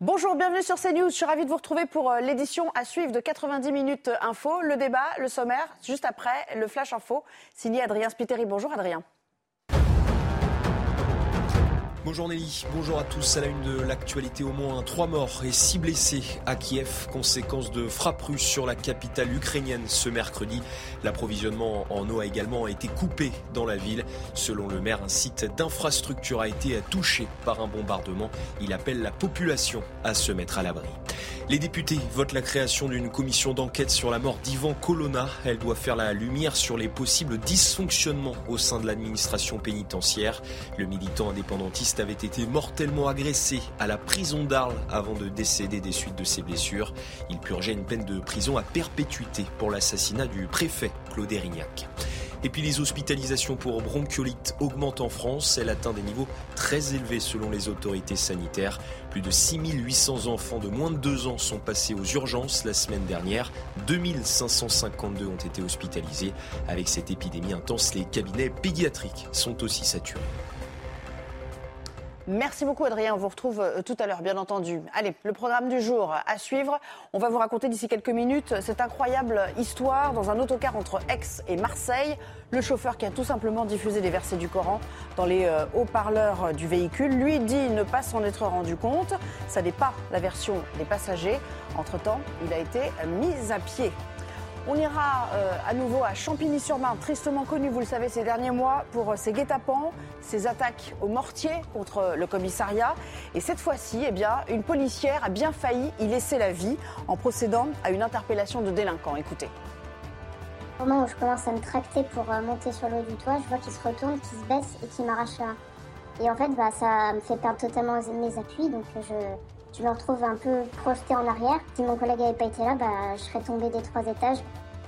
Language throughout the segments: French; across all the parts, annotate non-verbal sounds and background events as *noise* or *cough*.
Bonjour, bienvenue sur CNews. Je suis ravie de vous retrouver pour euh, l'édition à suivre de 90 minutes info. Le débat, le sommaire, juste après le flash info, signé Adrien Spiteri. Bonjour Adrien. Bonjour Nelly, bonjour à tous. À la une de l'actualité, au moins trois morts et six blessés à Kiev, conséquence de frappes russes sur la capitale ukrainienne ce mercredi. L'approvisionnement en eau a également été coupé dans la ville. Selon le maire, un site d'infrastructure a été touché par un bombardement. Il appelle la population à se mettre à l'abri. Les députés votent la création d'une commission d'enquête sur la mort d'Ivan Colonna. Elle doit faire la lumière sur les possibles dysfonctionnements au sein de l'administration pénitentiaire. Le militant indépendantiste avait été mortellement agressé à la prison d'Arles avant de décéder des suites de ses blessures. Il purgeait une peine de prison à perpétuité pour l'assassinat du préfet Claude Erignac. Et puis les hospitalisations pour bronchiolite augmentent en France. Elle atteint des niveaux très élevés selon les autorités sanitaires. Plus de 6800 enfants de moins de 2 ans sont passés aux urgences la semaine dernière. 2552 ont été hospitalisés. Avec cette épidémie intense, les cabinets pédiatriques sont aussi saturés. Merci beaucoup Adrien, on vous retrouve euh, tout à l'heure bien entendu. Allez, le programme du jour à suivre. On va vous raconter d'ici quelques minutes cette incroyable histoire dans un autocar entre Aix et Marseille. Le chauffeur qui a tout simplement diffusé des versets du Coran dans les euh, haut-parleurs du véhicule, lui dit ne pas s'en être rendu compte. Ça n'est pas la version des passagers. Entre-temps, il a été mis à pied. On ira euh, à nouveau à Champigny-sur-Marne, tristement connu, vous le savez, ces derniers mois pour euh, ses guet-apens, ses attaques au mortier contre le commissariat. Et cette fois-ci, eh bien, une policière a bien failli y laisser la vie en procédant à une interpellation de délinquants. Écoutez. Au moment où je commence à me tracter pour euh, monter sur le du toit, je vois qu'il se retourne, qu'il se baisse et qu'il m'arrache un. Et en fait, bah, ça me fait perdre totalement mes appuis, donc je, je me retrouve un peu projeté en arrière. Si mon collègue n'avait pas été là, bah, je serais tombée des trois étages.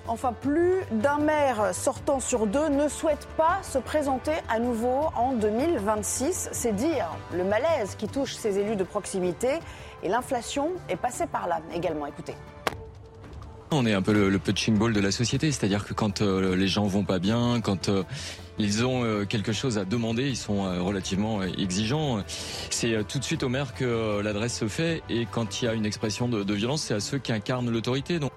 Enfin, plus d'un maire sortant sur deux ne souhaite pas se présenter à nouveau en 2026. C'est dire le malaise qui touche ces élus de proximité. Et l'inflation est passée par là également. Écoutez. On est un peu le, punching ball de la société, c'est-à-dire que quand euh, les gens vont pas bien, quand euh, ils ont euh, quelque chose à demander, ils sont relativement exigeants. C'est tout de suite au maire que l'adresse se fait, et quand il y a une expression de, de violence, c'est à ceux qui incarnent l'autorité. Donc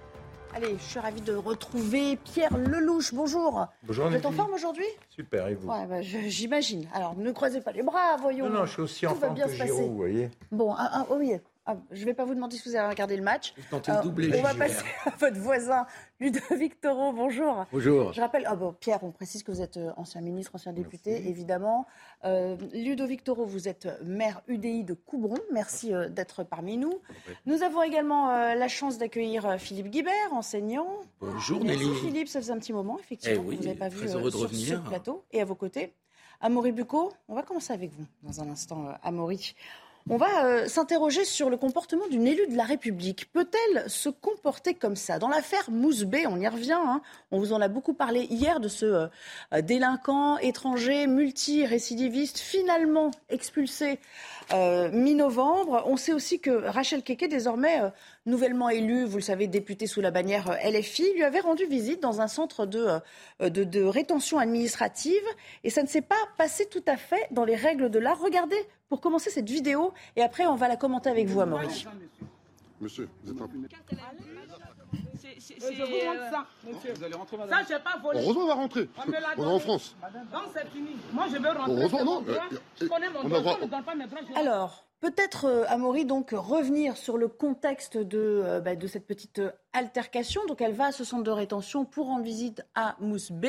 Allez, je suis ravie de retrouver Pierre Lelouch. Bonjour. Bonjour. Vous êtes en forme aujourd'hui? Super, et vous? Ouais, bah, J'imagine. Alors, ne croisez pas les bras, voyons. Non, non, je suis aussi en forme que Giroud, vous voyez. Bon, ah, ah, oui, ah, je ne vais pas vous demander si vous avez regardé le match. Euh, on va passer *laughs* à votre voisin, Ludovic Toro. Bonjour. Bonjour. Je rappelle, ah bon, Pierre, on précise que vous êtes euh, ancien ministre, ancien député, évidemment. Euh, Ludovic Toro, vous êtes maire UDI de Coubron. Merci d'être parmi nous. Nous avons également la chance d'accueillir Philippe Guibert, enseignant. Bonjour Merci Philippe, ça faisait un petit moment, effectivement, eh oui, vous n'avez pas vu sur ce plateau. Et à vos côtés, Amaury Bucco, on va commencer avec vous dans un instant, Amaury. On va euh, s'interroger sur le comportement d'une élue de la République. Peut-elle se comporter comme ça? Dans l'affaire Mousbé, on y revient, hein. on vous en a beaucoup parlé hier de ce euh, délinquant étranger multirécidiviste finalement expulsé euh, mi-novembre. On sait aussi que Rachel Keke, désormais nouvellement élue, vous le savez, députée sous la bannière LFI, lui avait rendu visite dans un centre de, de, de rétention administrative et ça ne s'est pas passé tout à fait dans les règles de l'art. Regardez pour commencer cette vidéo et après on va la commenter avec vous, Amaury. Monsieur, vous êtes un... C'est je vous montre ça. Monsieur, vous allez rentrer, madame. Ça, j'ai pas volé. Heureusement, on va rentrer. On, est en France. Non, c'est fini. Moi, je veux rentrer. Heureusement, non. Euh, je connais mon droit. Je ne donne pas mes droits. Alors, peut-être, euh, Amaury, donc, revenir sur le contexte de, euh, bah, de cette petite euh, altercation. Donc, elle va à ce centre de rétention pour rendre visite à Mousse B.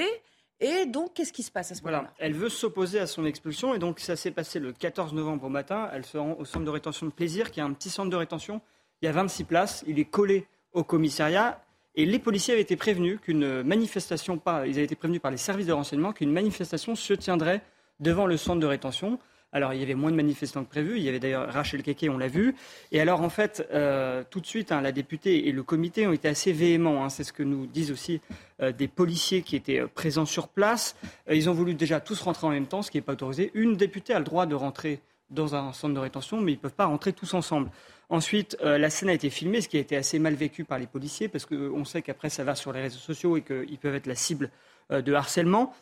Et donc, qu'est-ce qui se passe à ce moment-là? Voilà. Elle veut s'opposer à son expulsion. Et donc, ça s'est passé le 14 novembre au matin. Elle se rend au centre de rétention de plaisir, qui est un petit centre de rétention. Il y a 26 places. Il est collé au commissariat. Et les policiers avaient été prévenus qu'une manifestation, pas, ils avaient été prévenus par les services de renseignement qu'une manifestation se tiendrait devant le centre de rétention. Alors, il y avait moins de manifestants que prévu. Il y avait d'ailleurs Rachel Keke, on l'a vu. Et alors, en fait, euh, tout de suite, hein, la députée et le comité ont été assez véhéments. Hein. C'est ce que nous disent aussi euh, des policiers qui étaient euh, présents sur place. ils ont voulu déjà tous rentrer en même temps, ce qui n'est pas autorisé. Une députée a le droit de rentrer dans un centre de rétention, mais ils ne peuvent pas rentrer tous ensemble. Ensuite, la scène a été filmée, ce qui a été assez mal vécu par les policiers, parce qu'on sait qu'après, ça va sur les réseaux sociaux et qu'ils peuvent être la cible de harcèlement.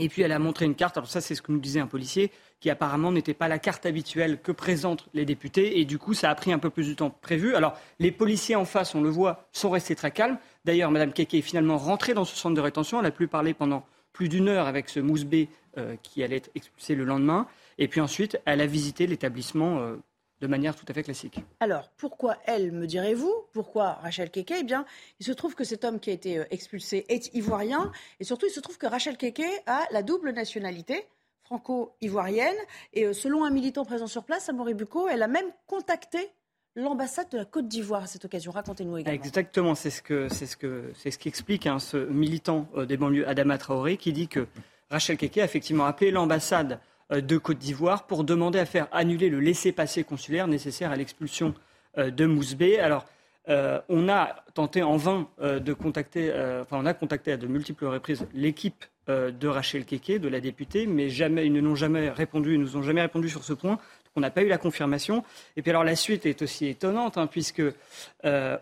Et puis elle a montré une carte, alors ça c'est ce que nous disait un policier, qui apparemment n'était pas la carte habituelle que présentent les députés, et du coup ça a pris un peu plus de temps prévu. Alors les policiers en face, on le voit, sont restés très calmes. D'ailleurs, Mme Keke est finalement rentrée dans ce centre de rétention, elle a pu parler pendant plus d'une heure avec ce mousbé euh, qui allait être expulsé le lendemain, et puis ensuite elle a visité l'établissement euh, de manière tout à fait classique. Alors, pourquoi elle, me direz-vous Pourquoi Rachel Keke? Eh bien, il se trouve que cet homme qui a été euh, expulsé est ivoirien. Et surtout, il se trouve que Rachel Keke a la double nationalité franco-ivoirienne. Et euh, selon un militant présent sur place, Amaury Bucco, elle a même contacté l'ambassade de la Côte d'Ivoire à cette occasion. Racontez-nous également. Exactement, c'est ce que c'est ce que c'est ce qui explique hein, ce militant euh, des banlieues Adama Traoré qui dit que Rachel Keke a effectivement appelé l'ambassade de Côte d'Ivoire pour demander à faire annuler le laissez-passer consulaire nécessaire à l'expulsion euh, de Mousbé. Alors, euh, on a tenté en vain de contacter, enfin, on a contacté à de multiples reprises l'équipe de Rachel Keke, de la députée, mais jamais, ils ne nous ont jamais répondu, ils nous ont jamais répondu sur ce point. On n'a pas eu la confirmation. Et puis alors la suite est aussi étonnante, hein, puisque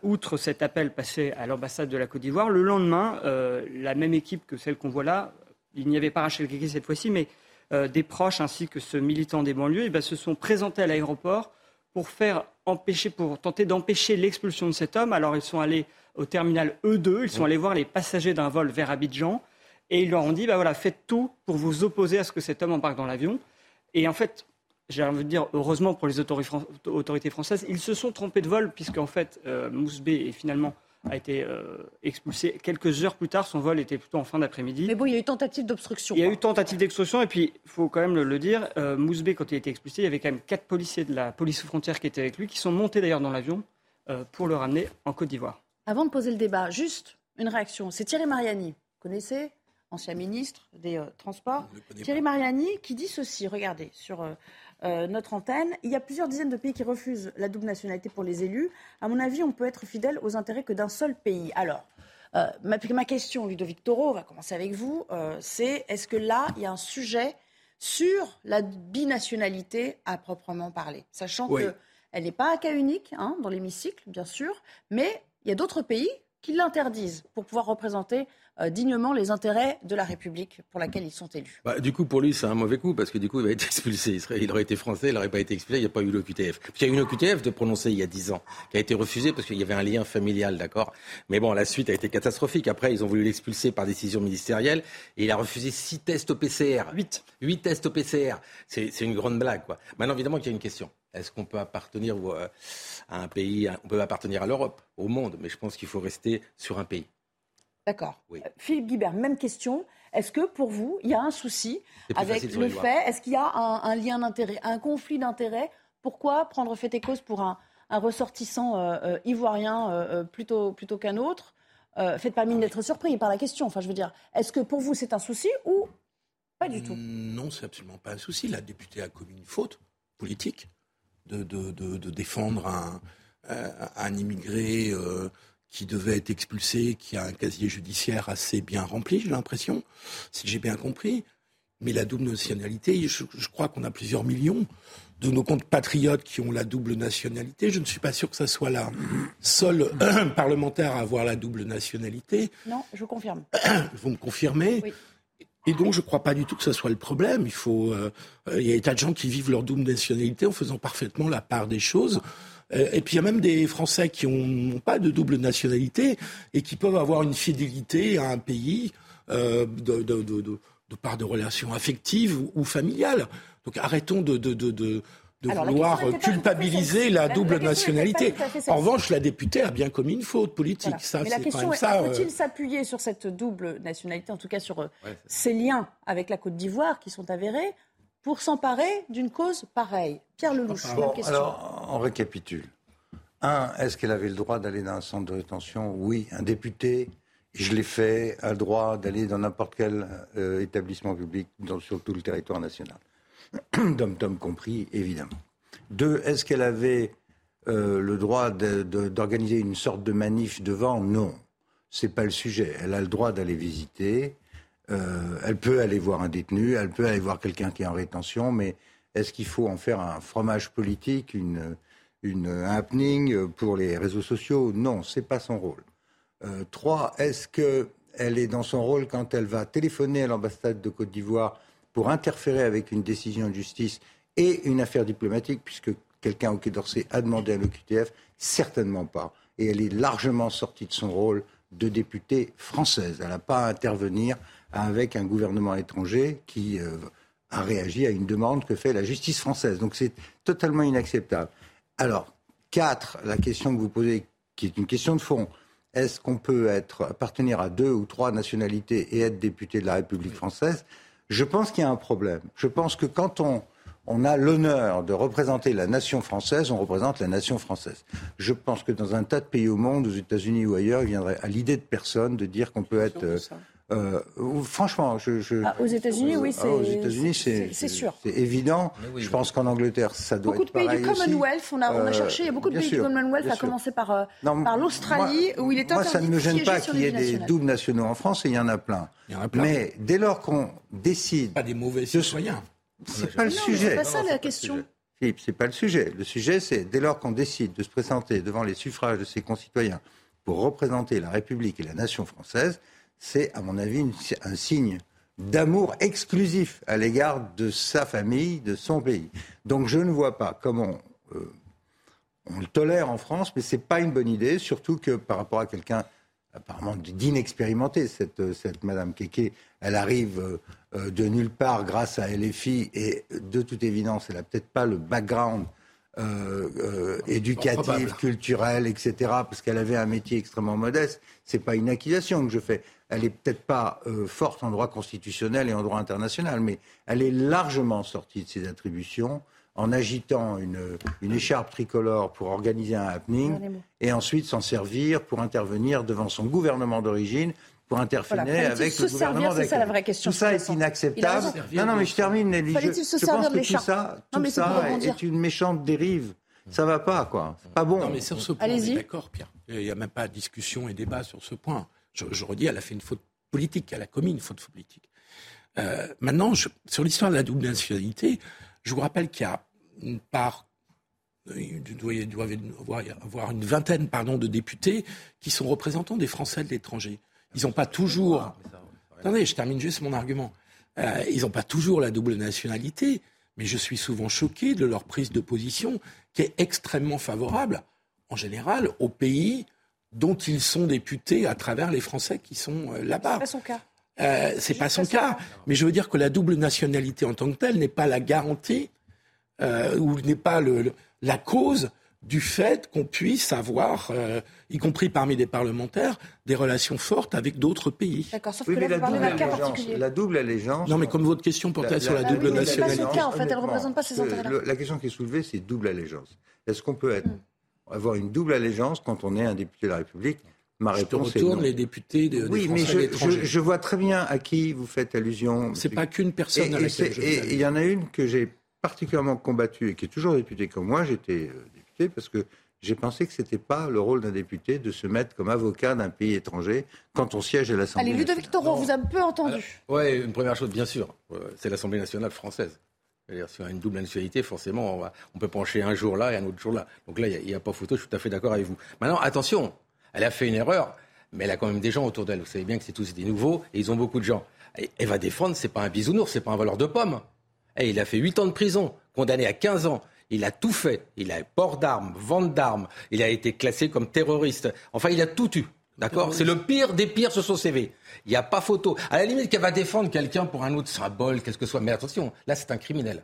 outre cet appel passé à l'ambassade de la Côte d'Ivoire, le lendemain, la même équipe que celle qu'on voit là, il n'y avait pas Rachel Keke cette fois-ci, mais euh, des proches ainsi que ce militant des banlieues eh ben, se sont présentés à l'aéroport pour faire empêcher, pour tenter d'empêcher l'expulsion de cet homme. Alors ils sont allés au terminal E2, ils sont allés voir les passagers d'un vol vers Abidjan et ils leur ont dit bah voilà, faites tout pour vous opposer à ce que cet homme embarque dans l'avion. Et en fait, j'ai envie de dire, heureusement pour les autorités françaises, ils se sont trompés de vol, puisqu'en fait, euh, Mousbé est finalement a été euh, expulsé quelques heures plus tard. Son vol était plutôt en fin d'après-midi. Mais bon, il y a eu tentative d'obstruction. Il y a eu tentative d'obstruction. Et puis, il faut quand même le, dire, euh, Mousbé, quand il a été expulsé, il y avait quand même quatre policiers de la police aux frontières qui étaient avec lui, qui sont montés d'ailleurs dans l'avion euh, pour le ramener en Côte d'Ivoire. Avant de poser le débat, juste une réaction. C'est Thierry Mariani, vous connaissez Ancien ministre des Transports. Thierry Mariani qui dit ceci, regardez, sur euh, notre antenne. Il y a plusieurs dizaines de pays qui refusent la double nationalité pour les élus. À mon avis, on peut être fidèle aux intérêts que d'un seul pays. Alors, euh, ma, question, Ludovic Toro, on va commencer avec vous, euh, c'est est-ce que là, il y a un sujet sur la binationalité à proprement parler? Sachant qu'elle n'est pas un cas unique hein, dans l'hémicycle, bien sûr, mais il y a d'autres pays qui l'interdisent pour pouvoir représenter euh, dignement les intérêts de la République pour laquelle ils sont élus. Bah, du coup, pour lui, c'est un mauvais coup, parce que du coup, il va être *laughs* expulsé. Il, aurait été français, il n'aurait pas été expulsé, il n'y a pas eu l'OQTF. Il y a eu une OQTF de prononcer il y a dix ans, qui a été refusée parce qu'il y avait un lien familial, d'accord? Mais bon, la suite a été catastrophique. Après, ils ont voulu l'expulser par décision ministérielle, et il a refusé six tests au PCR. Huit. Huit tests au PCR. C'est une grande blague, quoi. Maintenant, évidemment, qu'il y a une question. Est-ce qu'on peut appartenir euh, à un pays, on peut appartenir à l'Europe, au monde, mais je pense qu'il faut rester sur un pays. D'accord. Euh, Philippe Guibert, même question. Est-ce que pour vous, il y a un souci avec le fait, est-ce qu'il y a un, lien d'intérêt, un conflit d'intérêt Pourquoi prendre fait et cause pour un, ressortissant euh, euh, ivoirien plutôt, plutôt qu'un autre? Faites pas mine d'être surpris par la question. Enfin, je veux dire, est-ce que pour vous c'est un souci ou pas du tout? Non, c'est absolument pas un souci. La députée a commis une faute politique de, de, défendre un, un immigré qui devait être expulsé, qui a un casier judiciaire assez bien rempli, j'ai l'impression, si j'ai bien compris. Mais la double nationalité, je, crois qu'on a plusieurs millions de nos comptes patriotes qui ont la double nationalité. Je ne suis pas sûr que ça soit la seule *clears throat* parlementaire à avoir la double nationalité. Non, je confirme. *clears throat* Vous me confirmez oui. Et donc, je ne crois pas du tout que ce soit le problème. Il faut, euh, il y a des tas de gens qui vivent leur double nationalité en faisant parfaitement la part des choses. Euh, et puis il y a même des Français qui n'ont pas de double nationalité et qui peuvent avoir une fidélité à un pays euh, de, de, de, de, par de relations affectives ou, familiales. Donc arrêtons de, de, vouloir culpabiliser la double nationalité. En revanche, la députée a bien commis une faute politique. Ça, Mais la question est, euh, faut-il s'appuyer sur cette double nationalité, en tout cas sur ces liens avec la Côte d'Ivoire qui sont avérés, pour s'emparer d'une cause pareille Pierre Lelouch, même question. Alors, on récapitule. Un, est-ce qu'elle avait le droit d'aller dans un centre de rétention? Oui. Un député, je l'ai fait, a le droit d'aller dans n'importe quel euh, établissement public sur tout le territoire national. *clears throat* dom-tom compris, évidemment. Deux, est-ce qu'elle avait euh, le droit d'organiser une sorte de manif devant? Non, c'est pas le sujet. Elle a le droit d'aller visiter. Euh, elle peut aller voir un détenu, elle peut aller voir quelqu'un qui est en rétention, mais est-ce qu'il faut en faire un fromage politique, une, une un happening pour les réseaux sociaux? Non, c'est pas son rôle. Euh, trois, est-ce qu'elle est dans son rôle quand elle va téléphoner à l'ambassade de Côte d'Ivoire pour interférer avec une décision de justice et une affaire diplomatique, puisque quelqu'un au Quai d'Orsay a demandé à l'OQTF Certainement pas. Et elle est largement sortie de son rôle de députée française. Elle n'a pas à intervenir avec un gouvernement étranger qui euh, a réagi à une demande que fait la justice française. Donc c'est totalement inacceptable. Alors, quatre, la question que vous posez, qui est une question de fond. Est-ce qu'on peut être, appartenir à deux ou trois nationalités et être député de la République française? Je pense qu'il y a un problème. Je pense que quand on, on a l'honneur de représenter la nation française, on représente la nation française. Je pense que dans un tas de pays au monde, aux États-Unis ou ailleurs, il viendrait à l'idée de personne de dire qu'on peut être. Euh, franchement, je. je- Ah, aux États-Unis, oui, Ah, c'est- aux États-Unis, c'est- sûr. C'est évident. Je pense qu'en Angleterre, ça doit Beaucoup de être pays pareil du aussi. Commonwealth, on a, on a Euh, cherché, il y a beaucoup de pays sûr, du Commonwealth, à commencer par, euh, Non, par l'Australie, moi- où il est Moi, interdit ça ne me de gêne pas sur qu'il y ait des doubles nationaux en France, et il y en a plein. Il y en a plein. Mais dès lors qu'on décide... Pas des mauvais citoyens. C'est pas le sujet. c'est pas ça la question. Philippe, c'est pas le sujet. Le sujet, c'est dès lors qu'on décide de se présenter devant les suffrages de ses concitoyens pour représenter la République et la nation française, c'est, à mon avis, une- un signe d'amour exclusif à l'égard de sa famille, de son pays. Donc je ne vois pas comment euh, on le tolère en France, mais c'est pas une bonne idée, surtout que par rapport à quelqu'un apparemment d'inexpérimenté, cette, cette Madame Keke, elle arrive euh, de nulle part grâce à LFI et de toute évidence, elle n'a peut-être pas le background euh, euh, éducatif, Probable. culturel, etc., parce qu'elle avait un métier extrêmement modeste. C'est pas une accusation que je fais. Elle est peut-être pas euh, forte en droit constitutionnel et en droit international, mais elle est largement sortie de ses attributions en agitant une, une écharpe tricolore pour organiser un happening et ensuite s'en servir pour intervenir devant son gouvernement d'origine, pour interférer Voilà. Avec se le gouvernement servir C'est ça la vraie question. Tout ça est inacceptable. Non, non, mais je termine, Nelly. Je, se pense de que tout l'écharpe ça, tout ça est une méchante dérive. Ça va pas, quoi. C'est pas bon. Non, mais sur ce point, on Allez-y. est d'accord, Pierre. Il n'y a même pas de discussion et débat sur ce point. Je, je redis, elle a fait une faute politique, elle a commis une faute politique. Euh, maintenant, je- sur l'histoire de la double nationalité, je vous rappelle qu'il y a une part, euh, il doit y avoir- une vingtaine pardon, de députés qui sont représentants des Français de l'étranger. Ils n'ont pas toujours. Attendez, je termine juste mon argument. Euh, ils n'ont pas toujours la double nationalité, mais je suis souvent choqué de leur prise de position qui est extrêmement favorable, en général, au pays dont ils sont députés à travers les Français qui sont euh, là-bas. C'est pas son cas. Euh, c'est pas son cas, mais je veux dire que la double nationalité en tant que telle n'est pas la garantie euh, ou n'est pas le, le- la cause du fait qu'on puisse avoir, euh, y compris parmi des parlementaires, des relations fortes avec d'autres pays. D'accord, sauf Oui, que là, la vous parlez double, d'un cas allégeance, particulier. la double allégeance. Non, mais comme votre question portait sur la Ah oui, double mais c'est pas son nationalité. cas, en fait, elle honnêtement, représente pas ses intérêts-là. le- La question qui est soulevée, c'est double allégeance. Est-ce qu'on peut être, Hmm. Avoir une double allégeance quand on est un député de la République Ma Je te réponse est retourne non. les députés de, des Oui, mais je, à l'étranger. je- je vois très bien à qui vous faites allusion. C'est pas qu'une personne Et- à et laquelle c'est- je Et fais il y en a une que j'ai particulièrement combattue et qui est toujours députée comme moi. J'étais euh, député parce que j'ai pensé que c'était pas le rôle d'un député de se mettre comme avocat d'un pays étranger quand on siège à l'Assemblée. Allez, Ludovic Toro, vous avez peu entendu. Oui, une première chose, bien sûr, euh, c'est l'Assemblée nationale française. Si on a une double nationalité, forcément, on, peut pencher un jour là et un autre jour là. Donc là, il n'y a, pas photo, je suis tout à fait d'accord avec vous. Maintenant, attention, elle a fait une erreur, mais elle a quand même des gens autour d'elle. Vous savez bien que c'est tous des nouveaux et ils ont beaucoup de gens. Elle va défendre, c'est pas un bisounours, c'est pas un voleur de pommes. Et il a fait 8 ans de prison, condamné à 15 ans. Il a tout fait. Il a port d'armes, vente d'armes. Il a été classé comme terroriste. Enfin, il a tout eu. D'accord C'est le pire des pires sur son CV. Il n'y a pas photo. À la limite qu'elle va défendre quelqu'un pour un autre symbole, qu'est-ce que ce soit. Mais attention, là, c'est un criminel.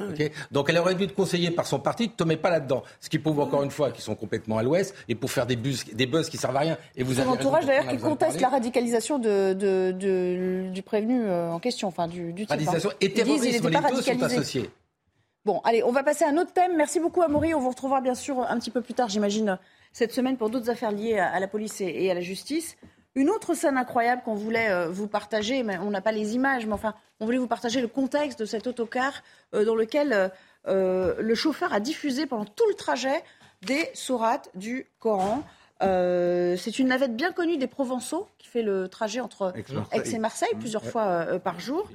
Ok Donc elle aurait dû être conseillée par son parti, ne te mets pas là-dedans. Ce qui prouve encore une fois qu'ils sont complètement à l'ouest et pour faire des buzz, des buzz qui servent à rien. Et vous Son avez entourage, d'ailleurs, qui conteste la radicalisation de, de- de- du prévenu euh, en question, enfin du, du type. hein. Radicalisation et disent, il terrorisme, les pas deux sont radicalisé. associés. Bon, allez, on va passer à un autre thème. Merci beaucoup, Amaury. On vous retrouvera bien sûr un petit peu plus tard, j'imagine, cette semaine pour d'autres affaires liées à, à la police et, et à la justice. Une autre scène incroyable qu'on voulait euh, vous partager, mais on n'a pas les images, mais enfin, on voulait vous partager le contexte de cet autocar euh, dans lequel euh, le chauffeur a diffusé pendant tout le trajet des sourates du Coran. c'est une navette bien connue des Provençaux qui fait le trajet entre Aix et Marseille plusieurs fois par jour.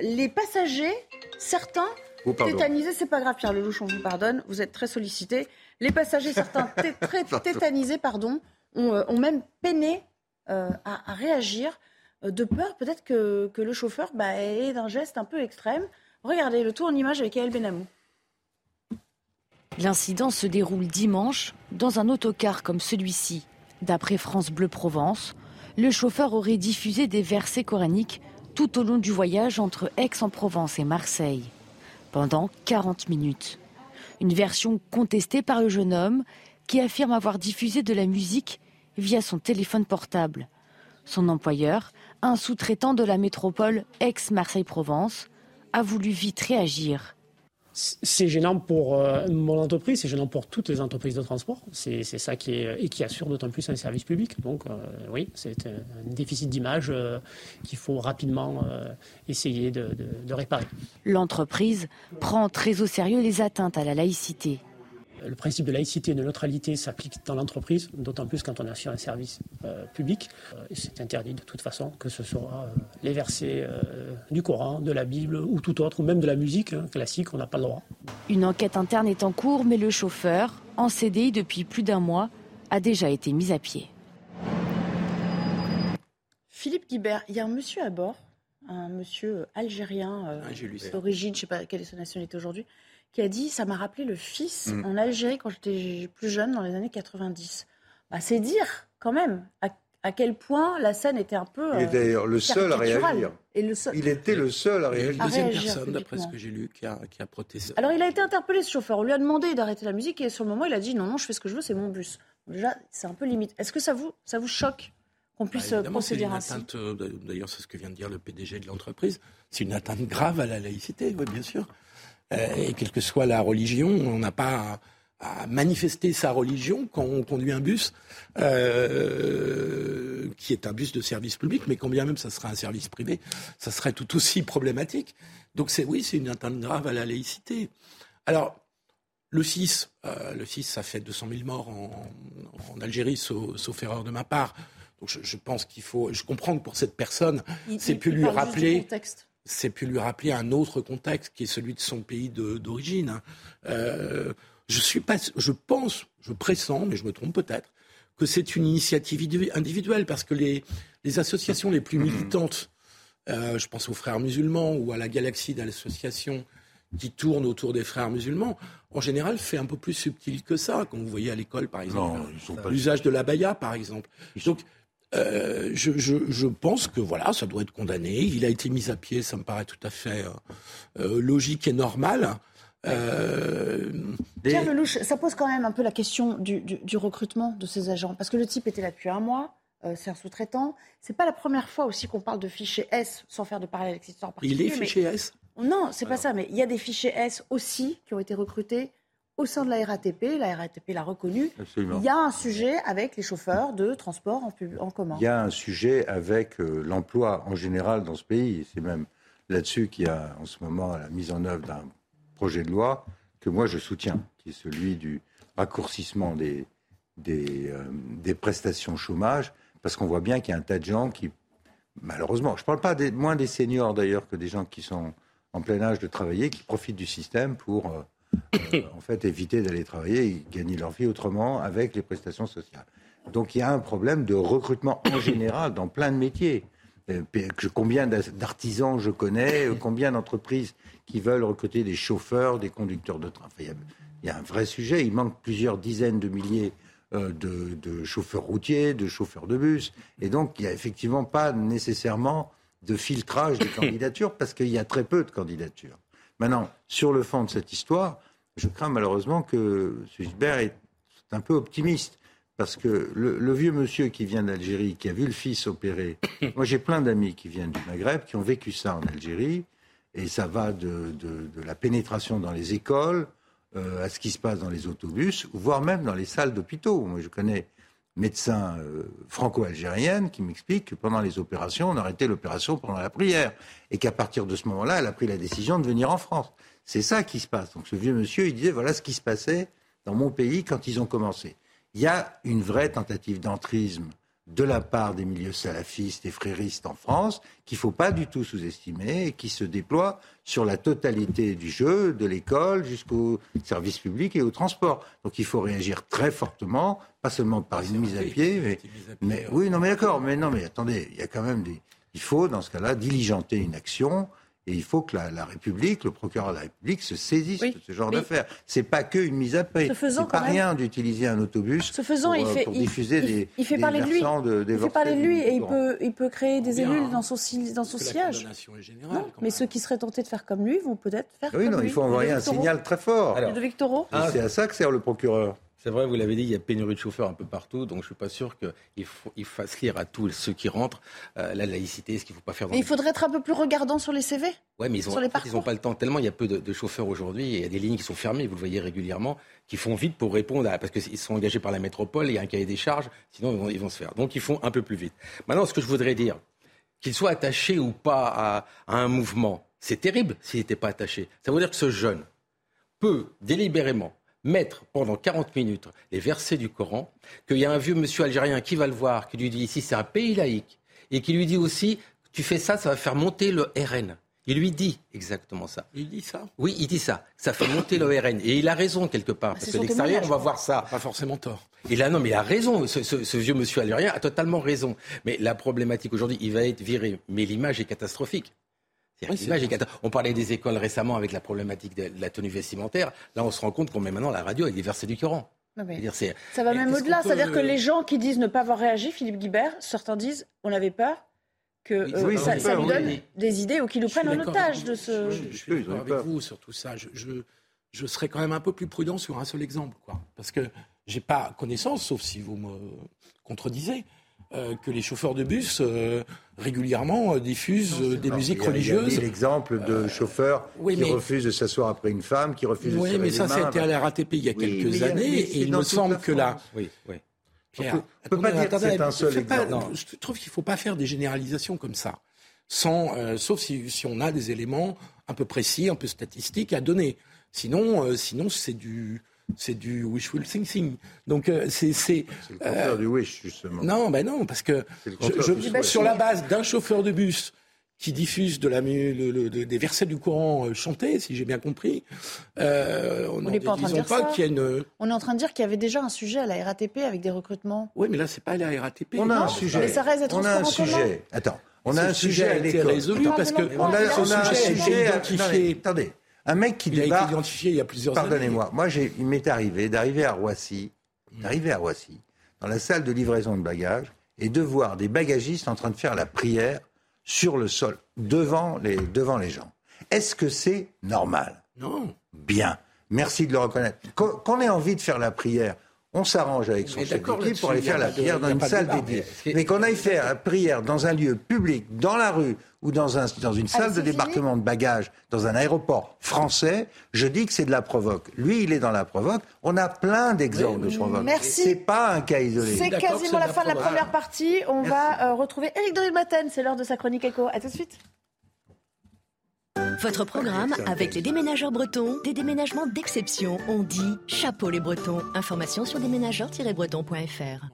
les passagers, certains oh, tétanisés, c'est pas grave Pierre Lelouch, on vous pardonne, vous êtes très sollicité. Les passagers, certains *laughs* très tétanisés, pardon, ont même peiné euh, à, réagir euh, de peur peut-être que, le chauffeur bah, ait d'un geste un peu extrême. Regardez le tour en image avec El Benamou. L'incident se déroule dimanche dans un autocar comme celui-ci. D'après France Bleu Provence, le chauffeur aurait diffusé des versets coraniques tout au long du voyage entre Aix-en-Provence et Marseille, pendant 40 minutes. Une version contestée par le jeune homme qui affirme avoir diffusé de la musique via son téléphone portable. Son employeur, un sous-traitant de la métropole ex-Marseille-Provence, a voulu vite réagir. C'est gênant pour euh, mon entreprise, c'est gênant pour toutes les entreprises de transport. C'est ça qui, est, et qui assure d'autant plus un service public. Donc euh, oui, c'est un déficit d'image euh, qu'il faut rapidement essayer de réparer. L'entreprise prend très au sérieux les atteintes à la laïcité le principe de laïcité et de neutralité s'applique dans l'entreprise, d'autant plus quand on assure un service euh, public. Euh, c'est interdit de toute façon, que ce soit euh, les versets du Coran, de la Bible ou tout autre, ou même de la musique hein, classique, on n'a pas le droit. Une enquête interne est en cours, mais le chauffeur, en CDI depuis plus d'un mois, a déjà été mis à pied. Philippe Guibert, il y a un monsieur à bord, un monsieur algérien ah, d'origine, je ne sais pas quelle est sa nationalité aujourd'hui, qui a dit Ça m'a rappelé le fils mm. en Algérie quand j'étais plus jeune, dans les années 90. Bah, c'est dire, quand même, à, quel point la scène était un peu. Il est d'ailleurs le seul à réagir. Et le Il était le seul à réagir. Une deuxième personne, d'après ce que j'ai lu, qui a, qui a protesté. Alors, il a été interpellé, ce chauffeur. On lui a demandé d'arrêter la musique et sur le moment, il a dit Non, non, je fais ce que je veux, c'est mon bus. Déjà, c'est un peu limite. Est-ce que ça vous, ça vous choque qu'on puisse bah, procéder ainsi euh, D'ailleurs, c'est ce que vient de dire le PDG de l'entreprise. C'est une atteinte grave à la laïcité, oui, bien sûr. Euh, et quelle que soit la religion, on n'a pas à, manifester sa religion quand on conduit un bus euh, qui est un bus de service public, mais quand bien même ça serait un service privé, ça serait tout aussi problématique. Donc c'est oui, c'est une atteinte grave à la laïcité. Alors le 6, euh, le 6, ça fait 200 000 morts en, Algérie, sauf, erreur de ma part. Donc je, pense qu'il faut. Je comprends que pour cette personne, c'est pu lui rappeler c'est pu lui rappeler un autre contexte qui est celui de son pays d'origine. Hein. Euh, je suis pas, je pense, je pressens, mais je me trompe peut-être, que c'est une initiative individuelle parce que les, les associations les plus militantes, euh, je pense aux frères musulmans ou à la galaxie d'associations qui tournent autour des frères musulmans, en général, fait un peu plus subtil que ça. Comme vous voyez à l'école, par exemple, l'usage de l'abaya, par exemple. Donc, euh, je, pense que voilà, ça doit être condamné. Il a été mis à pied, ça me paraît tout à fait euh, euh, logique et normal. Pierre Lelouch, ça pose quand même un peu la question du, recrutement de ces agents, parce que le type était là depuis un mois. c'est un sous-traitant. C'est pas la première fois aussi qu'on parle de fichier S, sans faire de parallèle avec cette histoire Il est fichier S? Non, c'est pas ça, mais il y a des fichiers S aussi qui ont été recrutés au sein de la RATP, la RATP l'a reconnu, il y a un sujet avec les chauffeurs de transport en, en commun. Il y a un sujet avec euh, l'emploi en général dans ce pays. C'est même là-dessus qu'il y a en ce moment la mise en œuvre d'un projet de loi que moi je soutiens, qui est celui du raccourcissement des, des, euh, des prestations chômage, parce qu'on voit bien qu'il y a un tas de gens qui, malheureusement, je ne parle pas des, moins des seniors d'ailleurs que des gens qui sont en plein âge de travailler, qui profitent du système pour... Euh, euh, en fait, éviter d'aller travailler et gagner leur vie autrement avec les prestations sociales. Donc il y a un problème de recrutement en général dans plein de métiers. Euh, combien d'artisans je connais, euh, combien d'entreprises qui veulent recruter des chauffeurs, des conducteurs de train. il, y a, un vrai sujet. Il manque plusieurs dizaines de milliers de, chauffeurs routiers, de chauffeurs de bus. Et donc, il n'y a effectivement pas nécessairement de filtrage des *laughs* candidatures parce qu'il y a très peu de candidatures. Maintenant, sur le fond de cette histoire, je crains malheureusement que M. Gilbert est un peu optimiste. Parce que le, vieux monsieur qui vient d'Algérie, qui a vu le fils opérer, *coughs* moi j'ai plein d'amis qui viennent du Maghreb, qui ont vécu ça en Algérie, et ça va de, la pénétration dans les écoles euh, à ce qui se passe dans les autobus, voire même dans les salles d'hôpitaux. Moi je connais médecin euh, franco-algérienne qui m'explique que pendant les opérations, on arrêtait l'opération pendant la prière. Et qu'à partir de ce moment-là, elle a pris la décision de venir en France. C'est ça qui se passe. Donc ce vieux monsieur, il disait voilà ce qui se passait dans mon pays quand ils ont commencé. Il y a une vraie tentative d'entrisme de la part des milieux salafistes et fréristes en France qu'il ne faut pas du tout sous-estimer et qui se déploie sur la totalité du jeu, de l'école jusqu'au service public et au transport. Donc il faut réagir très fortement, pas seulement par une mise à pied, mais, mais oui, non mais d'accord, mais non mais attendez, il y a quand même des, il faut dans ce cas-là diligenter une action et il faut que la, la, République, le procureur de la République, se saisisse de ce genre d'affaires. C'est pas que une mise à prix. C'est pas rien d'utiliser un autobus ce faisant, pour, il fait, pour il, diffuser il, des, il fait des parler de lui. de, il fait parler de lui et il peut, il peut créer des Bien, élus hein. dans son, dans son sillage. Est générale. Non, mais ceux qui seraient tentés de faire comme lui vont peut-être faire Oui, comme non, lui. il faut envoyer un signal très fort. Alors, Ludovic Toro Et c'est à ça que sert le procureur. C'est vrai, vous l'avez dit, il y a pénurie de chauffeurs un peu partout, donc je suis pas sûr qu'il faut, il fasse lire à tous ceux qui rentrent euh, la laïcité, ce qu'il ne faut pas faire dans Mais il faudrait être un peu plus regardant sur les CV. Ouais, mais ils en fait, n'ont pas le temps tellement il y a peu de, de chauffeurs aujourd'hui et il y a des lignes qui sont fermées, vous le voyez régulièrement, qui font vite pour répondre à parce qu'ils sont engagés par la métropole, il y a un cahier des charges, sinon ils vont, ils vont se faire. Donc ils font un peu plus vite. Maintenant, ce que je voudrais dire, qu'il soit attaché ou pas à, à un mouvement, c'est terrible s'il n'était pas attaché. Ça veut dire que ce jeune peut délibérément mettre pendant 40 minutes les versets du Coran, qu'il y a un vieux monsieur algérien qui va le voir, qui lui dit ici c'est un pays laïque, et qui lui dit aussi tu fais ça, ça va faire monter le RN. Il lui dit exactement ça. Il dit ça? Oui, il dit ça. Ça fait monter le RN. Et il a raison quelque part. Ah, c'est Parce que l'extérieur, on va voir ça. Pas forcément tort. Et là, non, mais il a raison. Ce, ce- ce vieux monsieur algérien a totalement raison. Mais la problématique aujourd'hui, il va être viré. Mais l'image est catastrophique. Oui, On parlait des écoles récemment avec la problématique de la tenue vestimentaire. Là, on se rend compte qu'on met maintenant la radio avec des versets du Coran. Ça va même au-delà. peut- C'est-à-dire que les gens qui disent ne pas avoir réagi, Philippe Guibert, certains disent on avait peur que Oui, euh, oui, ça, ça peur, lui oui. donne des idées ou qu'ils nous prennent en otage de ce. Je, je suis d'accord avec vous sur tout ça. Je, je, je serais quand même un peu plus prudent sur un seul exemple, quoi. Parce que j'ai pas connaissance, sauf si vous me contredisez, euh, que les chauffeurs de bus euh, régulièrement euh, diffusent euh, des Non, musiques il y a- a religieuses. l'exemple de chauffeurs oui, qui mais- refusent de s'asseoir après une femme, qui refusent de Oui, serrer mais les ça, mains. c'était à la RATP il y a Oui, quelques mais il y a- années, et il me semble que là. Oui, oui. Pierre, On peut- on peut pas dire que c'est un seul pas- exemple. non, je trouve qu'il ne faut pas faire des généralisations comme ça, sans, euh, sauf si, si on a des éléments un peu précis, un peu statistiques à donner. Sinon, euh, sinon c'est du, c'est du wishful thinking. Donc euh, c'est, c'est, le contraire euh, du wish, justement. non, ben non, parce que je- je- souhait. sur la base d'un chauffeur de bus qui diffuse de la, mu- le- le- de- des versets du Coran euh, chantés, si j'ai bien compris, euh, on n'est pas en train de dire pas ça. qu'il y a une. On est en train de dire qu'il y avait déjà un sujet à la RATP avec des recrutements. Oui, mais là, c'est pas la RATP. On a un sujet. mais ça reste on a un sujet. Attends, on a un sujet à été l'école. résolu parce que On a, on un sujet identifié. attendez, un mec qui il a été identifié il y a plusieurs années. Pardonnez-moi, moi, j'ai- il m'est arrivé d'arriver à Roissy, d'arriver à Roissy, dans la salle de livraison de bagages, et de voir des bagagistes en train de faire la prière sur le sol, devant les, devant les gens. Est-ce que c'est normal? Non. Bien. Merci de le reconnaître. Qu'on ait envie de faire la prière, on s'arrange avec son Mais chef d'équipe pour aller faire la prière dans une salle débat, dédiée. mais- qu'on aille faire la prière dans un lieu public, dans la rue ou dans, un, dans une salle de débarquement de bagages, dans un aéroport français, je dis que c'est de la provoque. Lui, il est dans la provoque. On a plein d'exemples de provoque. Merci. C'est pas un cas isolé. C'est quasiment c'est la fin de la première partie. On va euh, retrouver Eric de Maten. C'est l'heure de sa chronique écho. À tout de suite. Votre programme avec les déménageurs bretons, des déménagements d'exception. On dit chapeau les bretons. Information sur déménageurs-bretons.fr.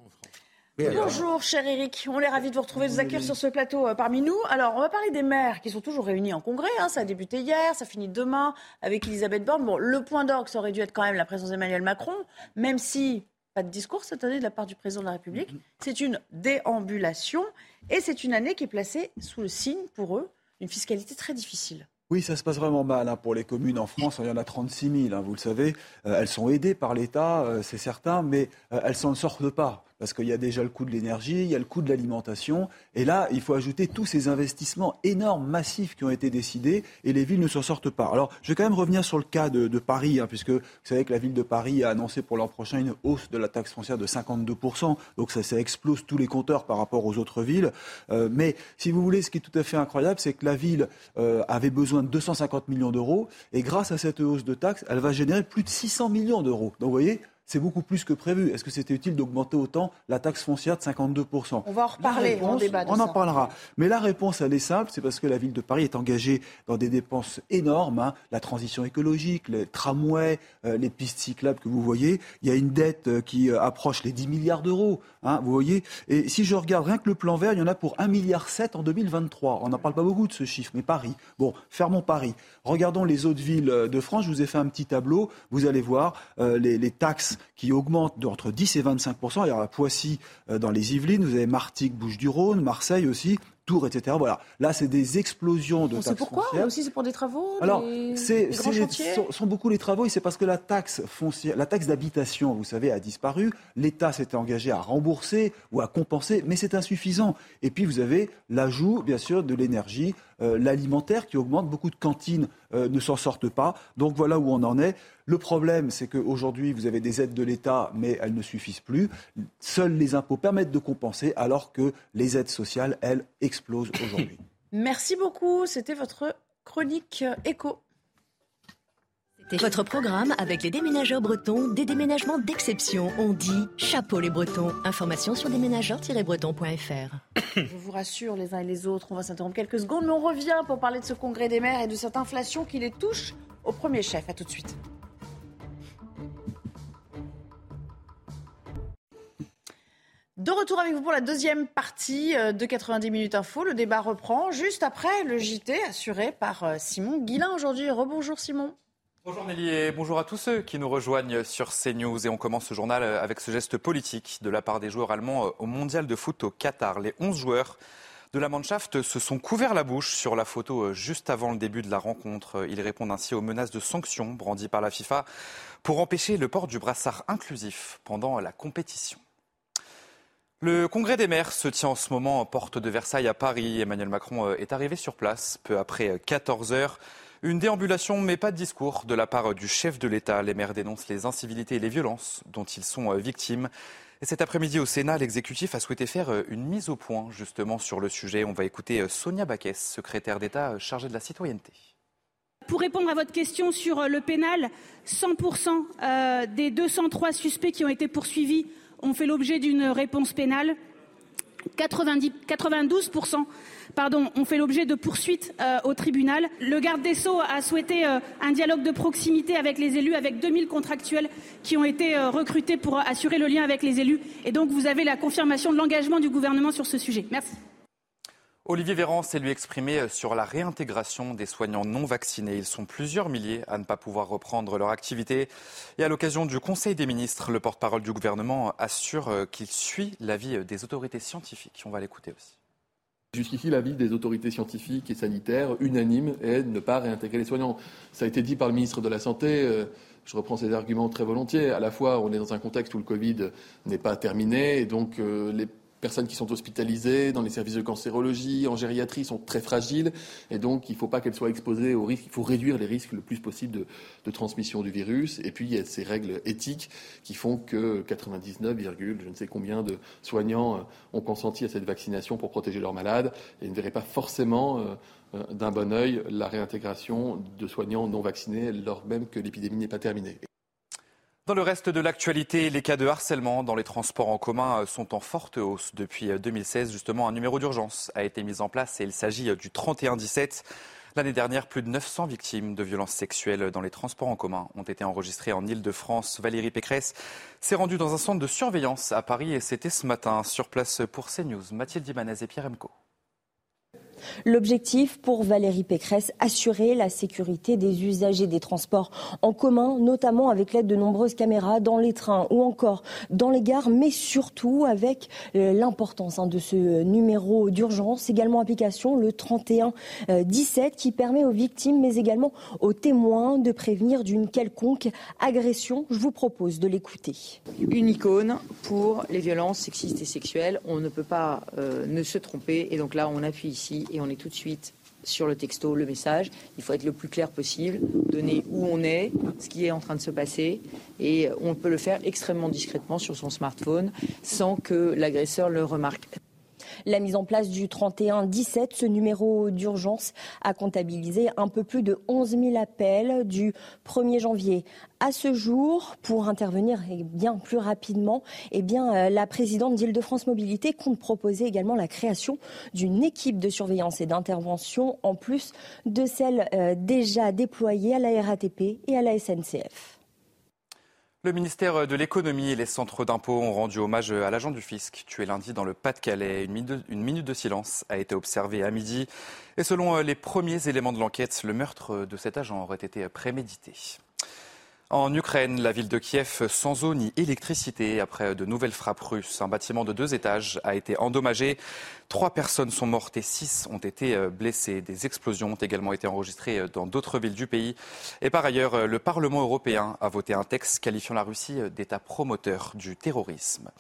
Bonjour, cher Eric. On est ravis de vous retrouver, de vous accueillir sur ce plateau euh, parmi nous. Alors, on va parler des maires qui sont toujours réunis en congrès. hein. Ça a débuté hier, ça finit demain avec Elisabeth Borne. Bon, le point d'orgue, ça aurait dû être quand même la présence d'Emmanuel Macron, même si pas de discours cette année de la part du président de la République. C'est une déambulation et c'est une année qui est placée sous le signe pour eux d'une fiscalité très difficile. Oui, ça se passe vraiment mal hein, pour les communes en France. Il y en a 36 000, hein, vous le savez. Euh, elles sont aidées par l'État, euh, c'est certain, mais euh, elles s'en sortent pas. Parce qu'il y a déjà le coût de l'énergie, il y a le coût de l'alimentation. Et là, il faut ajouter tous ces investissements énormes, massifs qui ont été décidés et les villes ne s'en sortent pas. Alors, je vais quand même revenir sur le cas de, Paris, hein, puisque vous savez que la ville de Paris a annoncé pour l'an prochain une hausse de la taxe foncière de 52%. Donc, ça, explose tous les compteurs par rapport aux autres villes. Euh, mais si vous voulez, ce qui est tout à fait incroyable, c'est que la ville euh, avait besoin de 250 millions d'euros. Et grâce à cette hausse de taxes, elle va générer plus de 600 millions d'euros. Donc, vous voyez, c'est beaucoup plus que prévu. Est-ce que c'était utile d'augmenter autant la taxe foncière de 52% On va en reparler en débat. on en parlera. Mais la réponse, elle est simple, c'est parce que la ville de Paris est engagée dans des dépenses énormes, hein. la transition écologique, les tramways, euh, les pistes cyclables que vous voyez. Il y a une dette euh, qui euh, approche les 10 milliards d'euros, hein, vous voyez. Et si je regarde rien que le plan vert, il y en a pour 1,7 milliard en 2023. On n'en parle pas beaucoup de ce chiffre, mais Paris. Bon, fermons Paris. Regardons les autres villes de France. Je vous ai fait un petit tableau. Vous allez voir les, les, taxes qui augmentent d'entre 10 et 25 Il y aura Poissy dans les Yvelines. Vous avez Martigues, Bouches-du-Rhône, Marseille aussi. Tours, etc. Voilà. Là, c'est des explosions de taxes. C'est pourquoi foncières. aussi, c'est pour des travaux. Alors, c'est sont, sont, beaucoup les travaux, et c'est parce que la taxe foncière, la taxe d'habitation, vous savez, a disparu. L'État s'était engagé à rembourser ou à compenser, mais c'est insuffisant. Et puis, vous avez l'ajout, bien sûr, de l'énergie, euh, l'alimentaire qui augmente. Beaucoup de cantines euh, ne s'en sortent pas. Donc voilà où on en est. Le problème, c'est qu'aujourd'hui, vous avez des aides de l'État, mais elles ne suffisent plus. Seuls les impôts permettent de compenser, alors que les aides sociales, elles, explosent aujourd'hui. Merci beaucoup. C'était votre chronique Votre programme avec les déménageurs bretons, des déménagements d'exception. On dit chapeau les bretons. Information sur déménageurs-bretons.fr. Je vous rassure les uns et les autres, on va s'interrompre quelques secondes, mais on revient pour parler de ce congrès des maires et de cette inflation qui les touche au premier chef. A tout de suite. De retour avec vous pour la deuxième partie euh, de 90 minutes info. Le débat reprend juste après le JT assuré par euh, Simon Guillain aujourd'hui. Rebonjour Simon. Bonjour Nelly et bonjour à tous ceux qui nous rejoignent sur CNews. Et on commence ce journal avec ce geste politique de la part des joueurs allemands au mondial de foot au Qatar. Les 11 joueurs de la Mannschaft se sont couverts la bouche sur la photo juste avant le début de la rencontre. Ils répondent ainsi aux menaces de sanctions brandies par la FIFA pour empêcher le port du brassard inclusif pendant la compétition. Le congrès des maires se tient en ce moment en porte de Versailles à Paris. Emmanuel Macron est arrivé sur place peu après 14 heures. Une déambulation, mais pas de discours de la part du chef de l'État. Les maires dénoncent les incivilités et les violences dont ils sont euh, victimes. Et cet après-midi au Sénat, l'exécutif a souhaité faire euh, une mise au point justement sur le sujet. On va écouter euh, Sonia Baquès, secrétaire d'État chargée de la citoyenneté. Pour répondre à votre question sur le pénal, 100% des 203 suspects qui ont été poursuivis ont fait l'objet d'une réponse pénale. 90, 92% pardon, ont fait l'objet de poursuites euh, au tribunal. Le garde des Sceaux a souhaité euh, un dialogue de proximité avec les élus, avec 2000 contractuels qui ont été euh, recrutés pour assurer le lien avec les élus. Et donc, vous avez la confirmation de l'engagement du gouvernement sur ce sujet. Merci. Olivier Véran s'est lui exprimé sur la réintégration des soignants non vaccinés. Ils sont plusieurs milliers à ne pas pouvoir reprendre leur activité. Et à l'occasion du Conseil des ministres, le porte-parole du gouvernement assure qu'il suit l'avis des autorités scientifiques. On va l'écouter aussi. Jusqu'ici, l'avis des autorités scientifiques et sanitaires unanime est de ne pas réintégrer les soignants. Ça a été dit par le ministre de la Santé. Euh, je reprends ces arguments très volontiers. À la fois, on est dans un contexte où le Covid n'est pas terminé, et donc euh, les personnes qui sont hospitalisées dans les services de cancérologie, en gériatrie, sont très fragiles. Et donc, il ne faut pas qu'elles soient exposées au risque. Il faut réduire les risques le plus possible de, transmission du virus. Et puis, il y a ces règles éthiques qui font que 99, je ne sais combien de soignants euh, ont consenti à cette vaccination pour protéger leurs malades et ne verraient pas forcément euh, euh, d'un bon œil la réintégration de soignants non vaccinés, alors même que l'épidémie n'est pas terminée. Dans le reste de l'actualité, les cas de harcèlement dans les transports en commun sont en forte hausse. Depuis 2016, justement, un numéro d'urgence a été mis en place et il s'agit du 3117. L'année dernière, plus de 900 victimes de violences sexuelles dans les transports en commun ont été enregistrées en Ile-de-France. Valérie Pécresse s'est rendue dans un centre de surveillance à Paris et c'était ce matin sur place pour CNews. Mathilde Ibanez et Pierre Emco. L'objectif pour Valérie Pécresse, assurer la sécurité des usagers des transports en commun, notamment avec l'aide de nombreuses caméras dans les trains ou encore dans les gares, mais surtout avec euh, l'importance hein, de ce numéro d'urgence, également application le 3117 qui permet aux victimes mais également aux témoins de prévenir d'une quelconque agression. Je vous propose de l'écouter. Une icône pour les violences sexistes et sexuelles. On ne peut pas euh, ne se tromper et donc là on appuie ici et on est tout de suite sur le texto, le message. Il faut être le plus clair possible, donner où on est, ce qui est en train de se passer. Et on peut le faire extrêmement discrètement sur son smartphone sans que l'agresseur le remarque. La mise en place du 3117. Ce numéro d'urgence a comptabilisé un peu plus de 11 000 appels du 1er janvier à ce jour, pour intervenir eh bien plus rapidement, eh bien, euh, la présidente d'Île-de-France Mobilité compte proposer également la création d'une équipe de surveillance et d'intervention en plus de celle euh, déjà déployée à la RATP et à la SNCF. Le ministère de l'économie et les centres d'impôts ont rendu hommage à l'agent du fisc tué lundi dans le Pas-de-Calais. Une minute de silence a été observée à midi. Et selon euh, les premiers éléments de l'enquête, le meurtre de cet agent aurait été prémédité. En Ukraine, la ville de Kiev sans eau ni électricité après de nouvelles frappes russes. Un bâtiment de deux étages a été endommagé. Trois personnes sont mortes et six ont été euh, blessées. Des explosions ont également été enregistrées euh, dans d'autres villes du pays. Et par ailleurs, euh, le Parlement européen a voté un texte qualifiant la Russie d'État promoteur du terrorisme.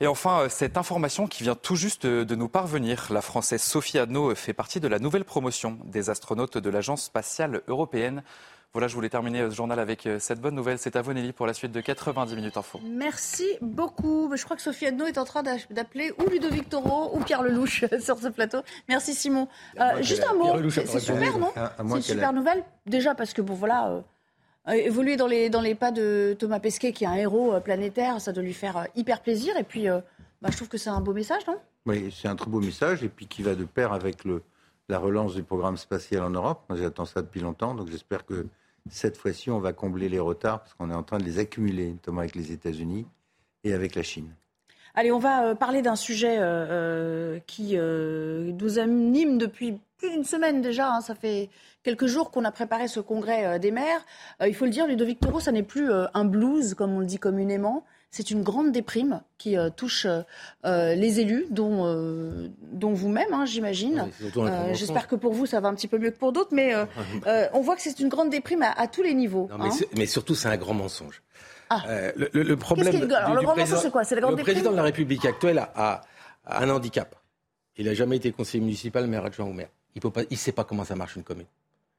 Et enfin, cette information qui vient tout juste de nous parvenir. La Française Sophie Adno fait partie de la nouvelle promotion des astronautes de l'Agence spatiale européenne. Voilà, je voulais terminer ce journal avec euh, cette bonne nouvelle. C'est à vous, Nelly, pour la suite de 90 minutes info. Merci beaucoup. Je crois que Sophie Adno est en train d'appeler ou Ludovic Toro ou Pierre Lelouch sur ce plateau. Merci, Simon. Euh, juste un mot. C'est super, non C'est une super nouvelle. Déjà parce que, bon, voilà. Euh, évoluer dans les, dans les pas de Thomas Pesquet, qui est un héros planétaire, ça doit lui faire hyper plaisir. Et puis, bah, je trouve que c'est un beau message, non? Oui, c'est un très beau message, et puis qui va de pair avec le, la relance du programme spatial en Europe. Moi, j'attends ça depuis longtemps, donc j'espère que cette fois-ci, on va combler les retards parce qu'on est en train de les accumuler, notamment avec les États-Unis et avec la Chine. Allez, on va euh, parler d'un sujet euh, euh, qui nous anime depuis plus d'une semaine déjà. Hein. Ça fait quelques jours qu'on a préparé ce congrès des maires. il faut le dire, Ludovic Toro, ça n'est plus un blues, comme on le dit communément. C'est une grande déprime qui euh, touche euh, les élus, dont, euh, dont vous-même, hein, j'imagine. J'espère que pour vous, ça va un petit peu mieux que pour d'autres, mais *laughs* on voit que c'est une grande déprime à, tous les niveaux. mais, hein. mais, surtout, c'est un grand mensonge. Ah. le, problème. du le grand mensonge, c'est quoi? C'est la grande Le président de la République actuelle a, un handicap. Il n'a jamais été conseiller municipal, maire adjoint ou maire. Il ne sait pas comment ça marche une commune.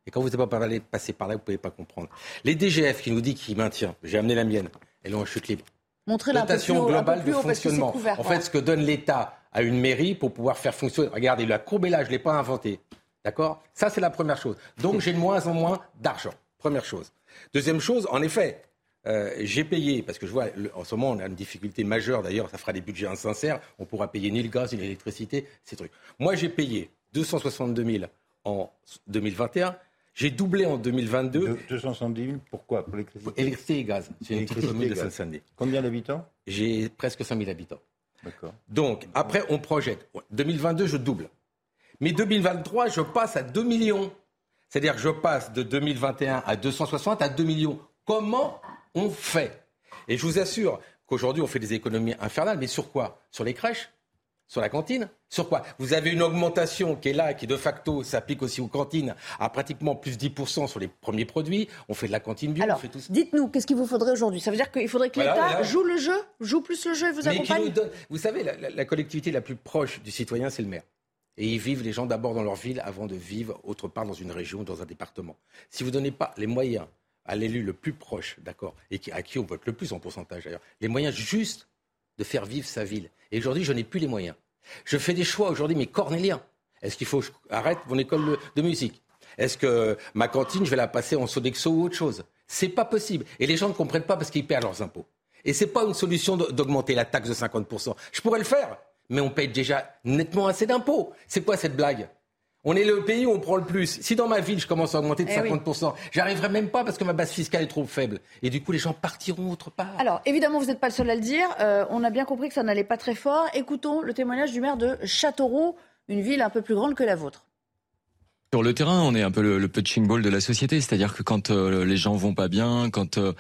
Et quand vous n'êtes pas passé par là, vous ne pouvez pas comprendre. Les DGF qui nous disent qu'il maintient, j'ai amené la mienne, elles ont en chute libre. Montrer la dotation globale de fonctionnement. en fait, ce que donne l'État à une mairie pour pouvoir faire fonctionner. Regardez, la courbe est là, je ne l'ai pas inventé. D'accord? Ça, c'est la première chose. Donc, j'ai de moins en moins d'argent. Première chose. Deuxième chose, en effet, euh, j'ai payé, parce que je vois, en ce moment, on a une difficulté majeure, d'ailleurs, ça fera des budgets insincères, on pourra payer ni le gaz, ni l'électricité, ces trucs. Moi, j'ai payé 262 000 en 2021, j'ai doublé en 2022. 270 000, pourquoi? Pour l'électricité? Électricité et gaz. C'est une petite commune de Saint-Denis. Combien d'habitants? J'ai presque 100 000 habitants. D'accord. Donc, après, on projette. 2022, je double. Mais 2023, je passe à 2 millions. C'est-à-dire que je passe de 2021 à 260 à 2 millions. Comment on fait? Et je vous assure qu'aujourd'hui, on fait des économies infernales. Mais sur quoi? Sur les crèches? Sur la cantine Sur quoi? Vous avez une augmentation qui est là, qui de facto s'applique aussi aux cantines, à pratiquement plus 10% sur les premiers produits. On fait de la cantine bio, Alors, on fait tout ça. Dites-nous, qu'est-ce qu'il vous faudrait aujourd'hui? Ça veut dire qu'il faudrait que l'État joue le jeu, joue plus le jeu et vous accompagne Vous savez, la, collectivité la plus proche du citoyen, c'est le maire. Et ils vivent, les gens, d'abord dans leur ville avant de vivre autre part dans une région, dans un département. Si vous ne donnez pas les moyens à l'élu le plus proche, d'accord, et à qui on vote le plus en pourcentage d'ailleurs, les moyens justes de faire vivre sa ville. Et aujourd'hui, je n'ai plus les moyens. Je fais des choix aujourd'hui, mais cornéliens. Est-ce qu'il faut que j'arrête mon école de, musique? Est-ce que ma cantine, je vais la passer en Sodexo ou autre chose? C'est pas possible. Et les gens ne comprennent pas parce qu'ils perdent leurs impôts. Et c'est pas une solution d'augmenter la taxe de 50%. Je pourrais le faire, mais on paye déjà nettement assez d'impôts. C'est quoi cette blague? On est le pays où on prend le plus. Si dans ma ville, je commence à augmenter de 50%, eh j'arriverai même pas parce que ma base fiscale est trop faible. Et du coup, les gens partiront autre part. Alors, évidemment, vous n'êtes pas le seul à le dire. Euh, on a bien compris que ça n'allait pas très fort. Écoutons le témoignage du maire de Châteauroux, une ville un peu plus grande que la vôtre. Sur le terrain, on est un peu le, le punching ball de la société, c'est-à-dire que quand euh, les gens vont pas bien, quand euh,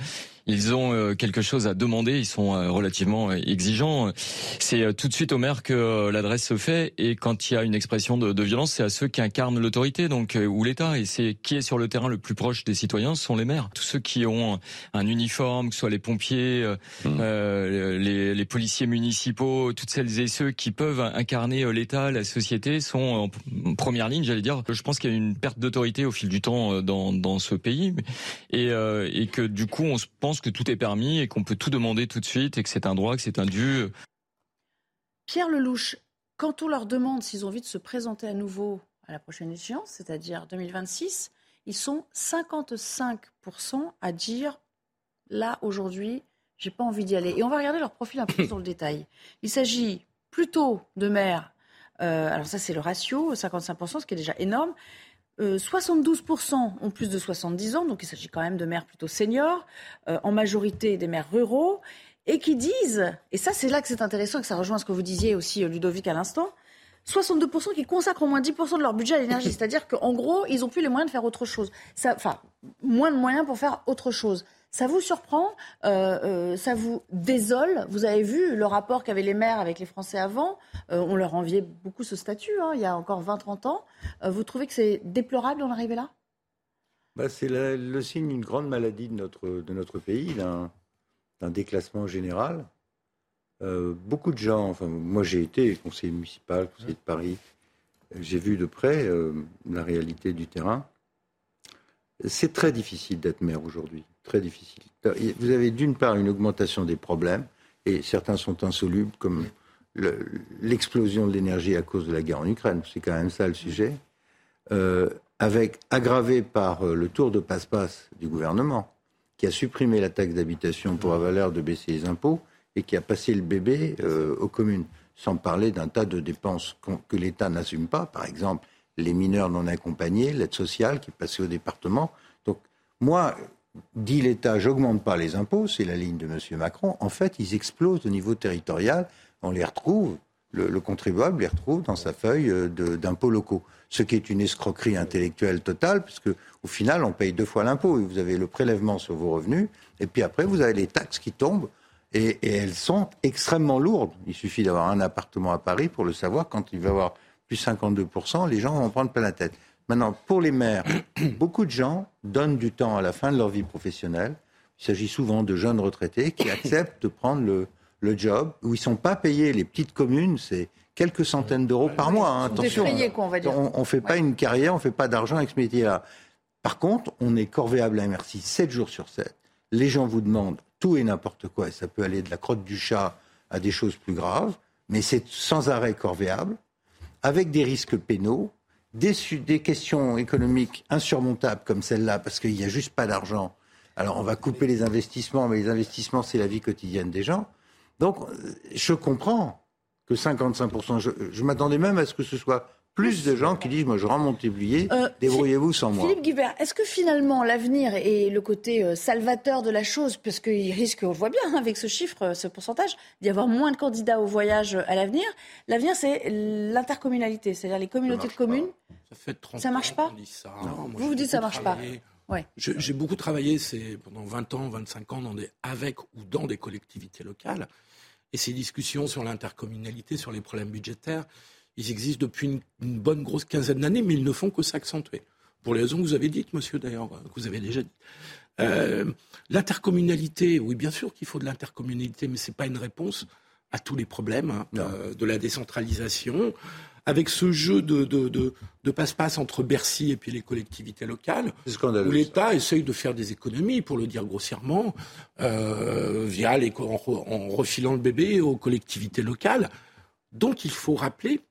ils ont euh, quelque chose à demander, ils sont euh, relativement euh, exigeants. C'est tout de suite au maire que l'adresse se fait et quand il y a une expression de, de violence, c'est à ceux qui incarnent l'autorité, donc ou l'État. Et c'est qui est sur le terrain le plus proche des citoyens, ce sont les maires. Tous ceux qui ont un uniforme, que ce soit les pompiers, mmh. les, les, policiers municipaux, toutes celles et ceux qui peuvent incarner l'État, la société, sont en première ligne, j'allais dire. Je pense qu'il y a une perte d'autorité au fil du temps dans, dans ce pays et, et que du coup, on se pense que tout est permis et qu'on peut tout demander tout de suite et que c'est un droit, que c'est un dû. Pierre Lelouch, quand on leur demande s'ils ont envie de se présenter à nouveau à la prochaine échéance, c'est-à-dire 2026, ils sont 55% à dire là aujourd'hui, j'ai pas envie d'y aller. Et on va regarder leur profil un peu dans le détail. Il s'agit plutôt de maires. euh, alors ça c'est le ratio, 55%, ce qui est déjà énorme. Euh, 72% ont plus de 70 ans, donc il s'agit quand même de maires plutôt seniors, euh, en majorité des maires ruraux, et qui disent, et ça c'est là que c'est intéressant, et que ça rejoint ce que vous disiez aussi euh, Ludovic à l'instant, 62% qui consacrent au moins 10% de leur budget à l'énergie. *coughs* C'est-à-dire qu'en gros, ils n'ont plus les moyens de faire autre chose. Enfin, moins de moyens pour faire autre chose. Ça vous surprend euh, euh, Ça vous désole? Vous avez vu le rapport qu'avaient les maires avec les Français avant? Euh, On leur enviait beaucoup ce statut, hein, il y a encore 20-30 ans. Vous trouvez que c'est déplorable d'en arriver là? Bah, c'est le signe d'une grande maladie de notre, de notre pays, d'un déclassement général. Beaucoup de gens, enfin, moi j'ai été conseiller municipal, conseiller de Paris, j'ai vu de près la réalité du terrain. C'est très difficile d'être maire aujourd'hui, très difficile. Vous avez d'une part une augmentation des problèmes, et certains sont insolubles, comme le- l'explosion de l'énergie à cause de la guerre en Ukraine, c'est quand même ça le sujet, Euh, avec aggravé par euh, le tour de passe-passe du gouvernement, qui a supprimé la taxe d'habitation pour avoir l'air de baisser les impôts et qui a passé le bébé euh, aux communes, sans parler d'un tas de dépenses que l'État n'assume pas, par exemple les mineurs non accompagnés, l'aide sociale qui passée au département. Donc moi, dit l'État, j'augmente pas les impôts, c'est la ligne de M. Macron. En fait, ils explosent au niveau territorial, on les retrouve, le, le contribuable les retrouve dans sa feuille euh, d'impôts locaux. Ce qui est une escroquerie intellectuelle totale, puisque au final, on paye deux fois l'impôt. Vous avez le prélèvement sur vos revenus, et puis après, vous avez les taxes qui tombent, et, elles sont extrêmement lourdes. Il suffit d'avoir un appartement à Paris pour le savoir. Quand il va y avoir plus 52%, les gens vont en prendre plein la tête. Maintenant, pour les maires, *clears throat* beaucoup de gens donnent du temps à la fin de leur vie professionnelle. Il s'agit souvent de jeunes retraités qui *clears throat* acceptent de prendre le, le job où ils ne sont pas payés. Les petites communes, c'est quelques centaines d'euros par mois. hein, attention. Quoi. On ne fait pas une carrière, on ne fait pas d'argent avec ce métier-là. Par contre, on est corvéable à merci 7 jours sur 7. Les gens vous demandent tout et n'importe quoi, et ça peut aller de la crotte du chat à des choses plus graves, mais c'est sans arrêt corvéable, avec des risques pénaux, des, questions économiques insurmontables comme celle-là, parce qu'il n'y a juste pas d'argent. Alors on va couper les investissements, mais les investissements, c'est la vie quotidienne des gens. Donc euh, je comprends que 55%, je, je m'attendais même à ce que ce soit plus de gens qui disent, moi je rends mon tablier, Euh, débrouillez-vous sans moi. Philippe Guibert, est-ce que finalement l'avenir et le côté euh, salvateur de la chose, parce qu'il risque, on le voit bien hein, avec ce chiffre, euh, ce pourcentage, d'y avoir moins de candidats au voyage à l'avenir, l'avenir c'est l'intercommunalité, c'est-à-dire les communautés de communes. Ça fait 30 Ça marche pas? qu'on dit ça. Non. Moi, Vous vous dites ça marche pas. travaillé. Ouais. Je- J'ai beaucoup travaillé c'est pendant 20 ans, 25 ans dans des, avec ou dans des collectivités locales. Et ces discussions sur l'intercommunalité, sur les problèmes budgétaires, ils existent depuis une, une bonne grosse quinzaine d'années, mais ils ne font que s'accentuer. Pour les raisons que vous avez dites, monsieur, d'ailleurs, euh, que vous avez déjà dit. Euh, l'intercommunalité, oui, bien sûr qu'il faut de l'intercommunalité, mais ce n'est pas une réponse à tous les problèmes hein, euh, de la décentralisation. Avec ce jeu de, de, de, de passe-passe entre Bercy et puis les collectivités locales, où l'État essaye de faire des économies, pour le dire grossièrement, euh, via les, en, re- en refilant le bébé aux collectivités locales, dont il faut rappeler,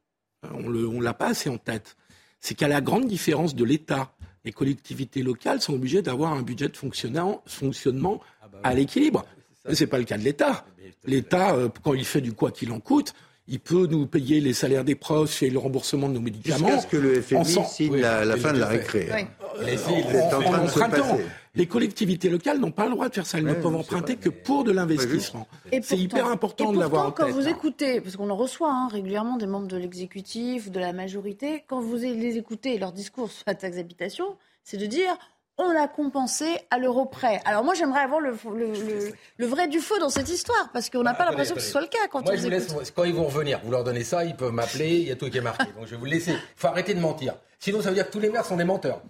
on ne l'a pas assez en tête, c'est qu'à la grande différence de l'État, les collectivités locales sont obligées d'avoir un budget de fonctionnant- fonctionnement à l'équilibre. Ce n'est pas le cas de l'État. L'État, euh, quand il fait du quoi qu'il en coûte, il peut nous payer les salaires des profs et le remboursement de nos médicaments. Jusqu'à ce que le FMI signe Oui, la, fin de la récré. Euh, C'est en train en de se empruntant. passer. Les collectivités locales n'ont pas le droit de faire ça. Elles ne peuvent emprunter que pour de l'investissement. Et C'est hyper important et de l'avoir en pourtant, tête. quand vous hein. écoutez, parce qu'on en reçoit hein, régulièrement des membres de l'exécutif, de la majorité, quand vous les écoutez, leur discours sur la taxe d'habitation, c'est de dire on a compensé à l'euro près. Alors moi, j'aimerais avoir le, le, le- le vrai du faux dans cette histoire, parce qu'on n'a pas Attendez, l'impression que ce soit le cas quand Moi, on je vous laisse, quand ils vont revenir, vous leur donnez ça, ils peuvent m'appeler, il y a tout qui est marqué. Donc je vais vous le laisser. Il faut arrêter de mentir. Sinon, ça veut dire que tous les maires sont des menteurs.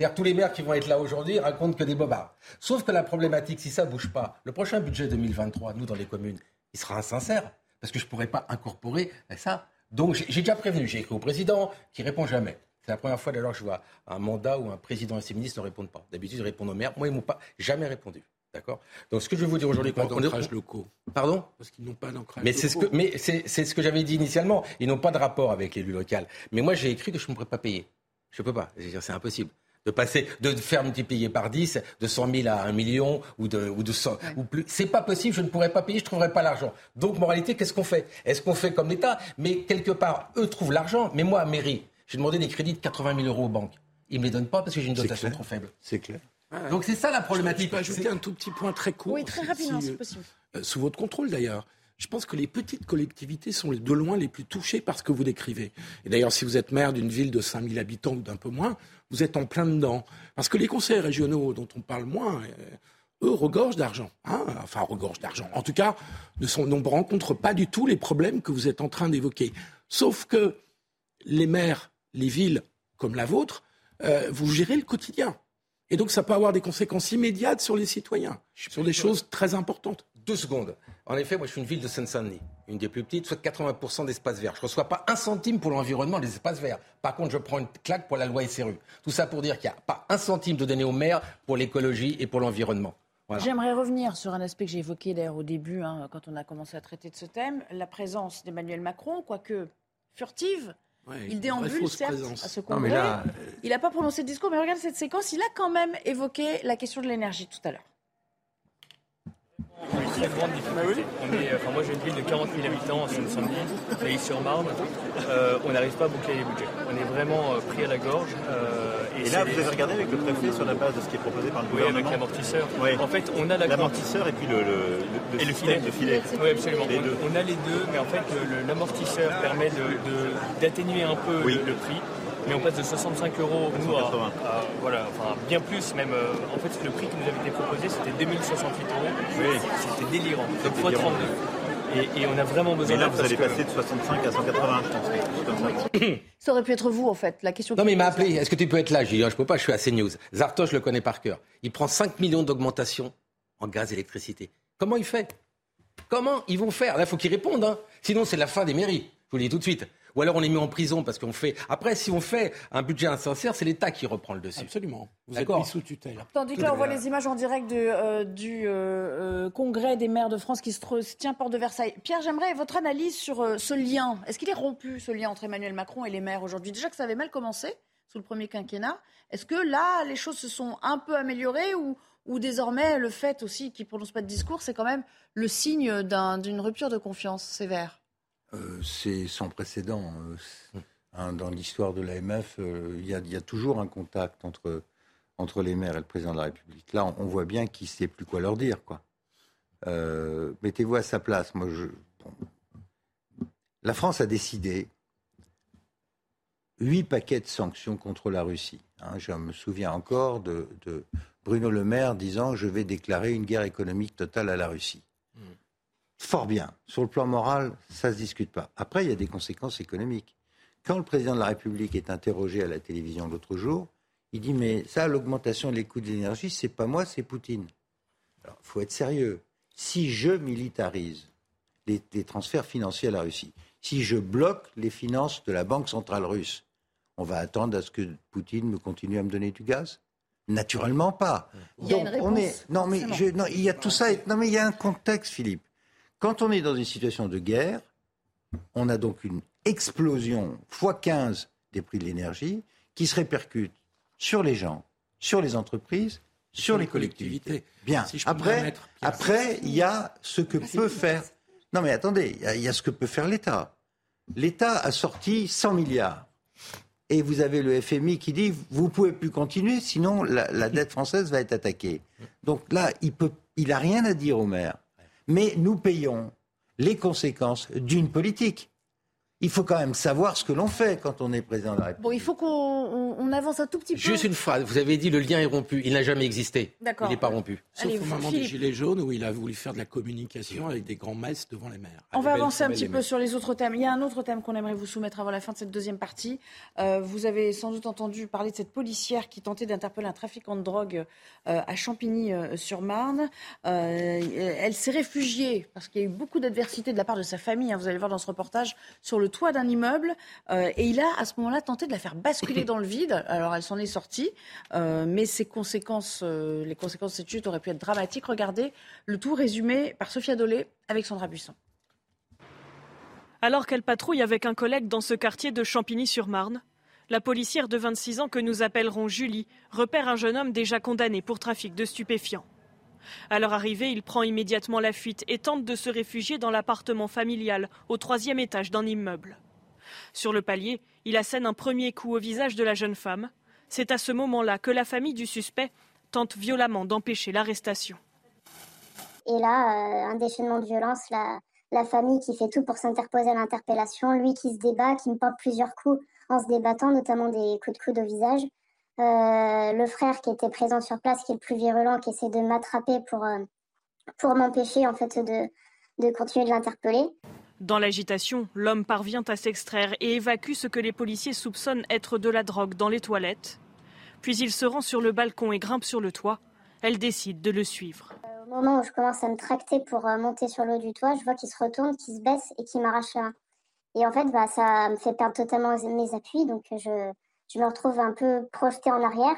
C'est-à-dire tous les maires qui vont être là aujourd'hui racontent que des bobards. Sauf que la problématique, si ça bouge pas, le prochain budget 2023, nous, dans les communes, il sera insincère. Parce que je ne pourrai pas incorporer ça. Donc j'ai déjà prévenu, j'ai écrit au président qui répond jamais. C'est la première fois d'ailleurs que je vois un mandat où un président et ses ministres ne répondent pas. D'habitude, ils répondent aux maires. Moi, ils m'ont pas jamais répondu. D'accord? Donc, ce que je veux vous dire aujourd'hui, Pas d'ancrage locaux. Pardon? Parce qu'ils n'ont pas d'ancrage Mais c'est ce que, locaux. mais c'est, ce que j'avais dit initialement. Ils n'ont pas de rapport avec l'élu local. Mais moi, j'ai écrit que je ne pourrais pas payer. Je peux pas. C'est impossible. De passer, de faire multiplier par 10, de 100 000 à 1 million ou de, ou de 100, ou plus. C'est pas possible. Je ne pourrais pas payer. Je ne trouverais pas l'argent. Donc, moralité, qu'est-ce qu'on fait? Est-ce qu'on fait comme l'État? Mais quelque part, eux trouvent l'argent. Mais moi, mairie, j'ai demandé des crédits de 80 000 euros aux banques. Ils me les donnent pas parce que j'ai une dotation clair. trop faible. C'est clair. Donc, c'est ça la Je problématique. peux ajouter un tout petit point très court. Oui, très rapidement, si, euh, possible. euh, sous votre contrôle d'ailleurs. Je pense que les petites collectivités sont de loin les plus touchées par ce que vous décrivez. Et d'ailleurs, si vous êtes maire d'une ville de 5000 habitants ou d'un peu moins, vous êtes en plein dedans. Parce que les conseils régionaux dont on parle moins, euh, eux, regorgent d'argent. hein. enfin, regorgent d'argent. En tout cas, ne, sont, ne rencontrent pas du tout les problèmes que vous êtes en train d'évoquer. Sauf que les maires, les villes comme la vôtre, euh, vous gérez le quotidien. Et donc, ça peut avoir des conséquences immédiates sur les citoyens, sur des choses très importantes. Deux secondes. En effet, moi, je suis une ville de Seine-Saint-Denis, une des plus petites, soit 80% d'espaces verts. Je ne reçois pas un centime pour l'environnement des espaces verts. Par contre, je prends une claque pour la loi SRU. Tout ça pour dire qu'il n'y a pas un centime de donné au maire pour l'écologie et pour l'environnement. Voilà. J'aimerais revenir sur un aspect que j'ai évoqué d'ailleurs au début, hein, quand on a commencé à traiter de ce thème, la présence d'Emmanuel Macron, quoique furtive. Ouais, il déambule, certes, présence. à ce Non, congrès. mais là, Il n'a pas prononcé de discours, mais regarde cette séquence, il a quand même évoqué la question de l'énergie tout à l'heure. Une très grande difficulté. On est, enfin, moi j'ai une ville de 40 000 habitants en Seine-Saint-Denis, et sur marne euh, on n'arrive pas à boucler les budgets. On est vraiment euh, pris à la gorge. euh, Et c'est là, les- vous avez regardé avec le préfet sur la base de ce qui est proposé par le Oui, avec l'amortisseur. Oui. En fait, on a la L'amortisseur et puis le, le, le et le filet. de filet. Oui, absolument. Les On- deux. On, a les deux, mais en fait, l'amortisseur permet de- de- d'atténuer un peu Oui. le, le prix. Mais on passe de 65 euros nous, à, 180. à- voilà, enfin bien plus même. euh, en fait, le prix qui nous avait été proposé, c'était 2068 euros. C'était délirant. Donc fois délirant. 32. Et, et on a vraiment besoin Mais là, vous allez que- passer de 65 à 180, je pense. comme ça. Ça aurait pu être vous, en fait, la question. Non, mais il m'a appelé. Est-ce que tu peux être là? J'ai dit, je peux pas, je suis à CNews. Zartos, je le connais par cœur. Il prend 5 millions d'augmentation en gaz et électricité. Comment il fait? Comment ils vont faire? Là, il faut qu'ils répondent. hein. Sinon, c'est la fin des mairies. Je vous le dis tout de suite. Ou alors on les met en prison parce qu'on fait. Après, si on fait un budget insincère, c'est l'État qui reprend le dessus. Absolument. Vous êtes D'accord. mis sous tutelle. Tandis que là, on voit les images en direct de, euh, du euh, euh, congrès des maires de France qui se, tient porte de Versailles. Pierre, j'aimerais votre analyse sur euh, ce lien. Est-ce qu'il est rompu, ce lien entre Emmanuel Macron et les maires aujourd'hui? Déjà que ça avait mal commencé sous le premier quinquennat. Est-ce que là, les choses se sont un peu améliorées ou, ou désormais, le fait aussi qu'il ne prononce pas de discours, c'est quand même le signe d'un- d'une rupture de confiance sévère? Euh, c'est sans précédent. euh, hein, dans l'histoire de l'AMF, euh, il y, a- toujours un contact entre, les maires et le président de la République. Là, on, voit bien qu'il ne sait plus quoi leur dire. Quoi. Mettez-vous à sa place. Moi. La France a décidé huit paquets de sanctions contre la Russie. hein. je me souviens encore de Bruno Le Maire disant Je vais déclarer une guerre économique totale à la Russie. Fort bien. Sur le plan moral, ça ne se discute pas. Après, il y a des conséquences économiques. Quand le président de la République est interrogé à la télévision l'autre jour, il dit Mais ça, l'augmentation des coûts de l'énergie, c'est pas moi, c'est Poutine. Alors, il faut être sérieux. Si je militarise les, les transferts financiers à la Russie, si je bloque les finances de la Banque centrale russe, on va attendre à ce que Poutine me continue à me donner du gaz? Naturellement pas. Il y a une on est, non, mais forcément. je- non, il y a tout ça. Non, mais il y a un contexte, Philippe. Quand on est dans une situation de guerre, on a donc une explosion x 15 des prix de l'énergie qui se répercute sur les gens, sur les entreprises, sur les collectivités. Bien. Si Après, après, il y a ce que peut faire. Non, mais attendez, il y a- il y, a ce que peut faire l'État. L'État a sorti 100 milliards. Et vous avez le FMI qui dit vous pouvez plus continuer, sinon la, la dette française va être attaquée. Donc là, il peut, il a rien à dire au maire. Mais nous payons les conséquences d'une politique. Il faut quand même savoir ce que l'on fait quand on est président de la République. Bon, il faut qu'on on- on avance un tout petit peu. Juste une phrase. Vous avez dit le lien est rompu. Il n'a jamais existé. D'accord. Il n'est pas rompu. Sauf Allez, au moment Philippe. des Gilets jaunes où il a voulu faire de la communication avec des grands messes devant les maires. On va avancer un petit et peu sur les autres thèmes. Il y a un autre thème qu'on aimerait vous soumettre avant la fin de cette deuxième partie. Euh, vous avez sans doute entendu parler de cette policière qui tentait d'interpeller un trafiquant de drogue euh, à Champigny-sur-Marne. Euh, elle s'est réfugiée parce qu'il y a eu beaucoup d'adversité de la part de sa famille. hein. vous allez voir dans ce reportage sur le toit d'un immeuble euh, et il a à ce moment-là tenté de la faire basculer dans le vide. Alors elle s'en est sortie, euh, mais ses conséquences, euh, les conséquences de cette chute auraient pu être dramatiques. Regardez le tout résumé par Sophia Dolé avec Sandra Buisson. Alors qu'elle patrouille avec un collègue dans ce quartier de Champigny-sur-Marne, la policière de 26 ans que nous appellerons Julie repère un jeune homme déjà condamné pour trafic de stupéfiants. À leur arrivée, il prend immédiatement la fuite et tente de se réfugier dans l'appartement familial au troisième étage d'un immeuble. Sur le palier, il assène un premier coup au visage de la jeune femme. C'est à ce moment-là que la famille du suspect tente violemment d'empêcher l'arrestation. Et là, euh, un déchaînement de violence, la, la famille qui fait tout pour s'interposer à l'interpellation, lui qui se débat, qui me porte plusieurs coups en se débattant, notamment des coups de coude au visage. Euh, le frère qui était présent sur place, qui est le plus virulent, qui essaie de m'attraper pour, euh, pour m'empêcher en fait de, de continuer de l'interpeller. Dans l'agitation, l'homme parvient à s'extraire et évacue ce que les policiers soupçonnent être de la drogue dans les toilettes. Puis il se rend sur le balcon et grimpe sur le toit. Elle décide de le suivre. Au moment où je commence à me tracter pour euh, monter sur le haut du toit, je vois qu'il se retourne, qu'il se baisse et qu'il m'arrache la main. Et en fait, bah, ça me fait perdre totalement mes appuis, donc je, je me retrouve un peu projetée en arrière.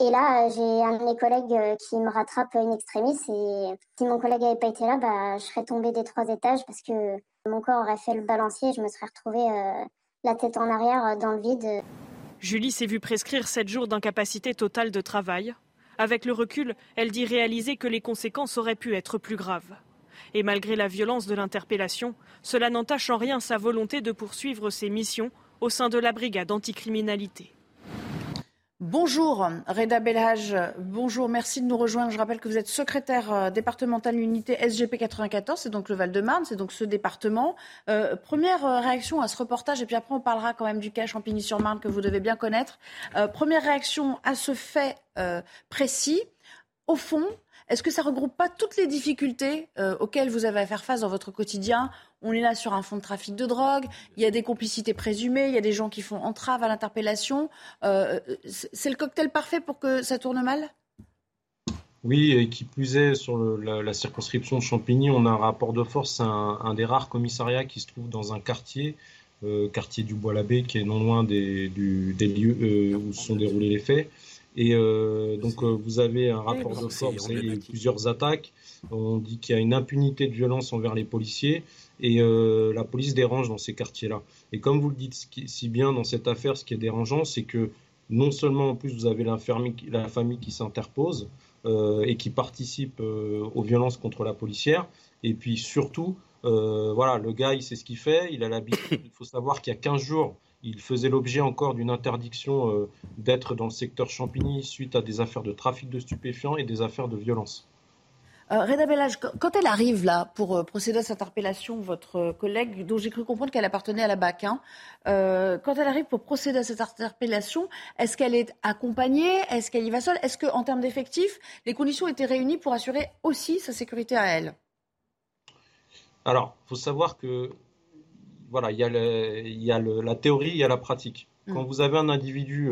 Et là, euh, j'ai un de mes collègues euh, qui me rattrape une extrémiste. Et si mon collègue n'avait pas été là, bah, je serais tombée des trois étages parce que mon corps aurait fait le balancier et je me serais retrouvée euh, la tête en arrière dans le vide. Julie s'est vue prescrire 7 jours d'incapacité totale de travail. Avec le recul, elle dit réaliser que les conséquences auraient pu être plus graves. Et malgré la violence de l'interpellation, cela n'entache en rien sa volonté de poursuivre ses missions au sein de la brigade anticriminalité. Bonjour Reda Belhaj, bonjour, merci de nous rejoindre. Je rappelle que vous êtes secrétaire euh, départemental unité SGP 94, c'est donc le Val-de-Marne, c'est donc ce département. Euh, première euh, réaction à ce reportage, et puis après on parlera quand même du cas Champigny-sur-Marne que vous devez bien connaître. première réaction à ce fait précis. Au fond, est-ce que ça regroupe pas toutes les difficultés auxquelles vous avez à faire face dans votre quotidien on est là sur un fond de trafic de drogue, il y a des complicités présumées, il y a des gens qui font entrave à l'interpellation. Euh, c'est le cocktail parfait pour que ça tourne mal? Oui, et qui plus est, sur la, circonscription de Champigny, on a un rapport de force, un, un des rares commissariats qui se trouve dans un quartier, euh, quartier du Bois-l'Abbé, qui est non loin des, lieux euh, où se sont déroulés les faits. Et donc, vous avez un rapport de force, a plusieurs attaques. On dit qu'il y a une impunité de violence envers les policiers et euh, la police dérange dans ces quartiers-là. Et comme vous le dites si bien dans cette affaire, ce qui est dérangeant, c'est que non seulement en plus vous avez la famille qui s'interpose euh, et qui participe euh, aux violences contre la policière, et puis surtout, voilà, le gars, il sait ce qu'il fait, il a l'habitude, il faut savoir qu'il y a 15 jours, il faisait l'objet encore d'une interdiction d'être dans le secteur Champigny suite à des affaires de trafic de stupéfiants et des affaires de violence. Euh, Reda Bellage, quand elle arrive là pour euh, procéder à cette interpellation, votre collègue, dont j'ai cru comprendre qu'elle appartenait à la BAC, hein, euh, quand elle arrive pour procéder à cette interpellation, est-ce qu'elle est accompagnée? Est-ce qu'elle y va seule? Est-ce qu'en termes d'effectifs, les conditions étaient réunies pour assurer aussi sa sécurité à elle? Alors, il faut savoir que voilà, il y a, il y a la théorie, il y a la pratique. Mm. Quand vous avez un individu,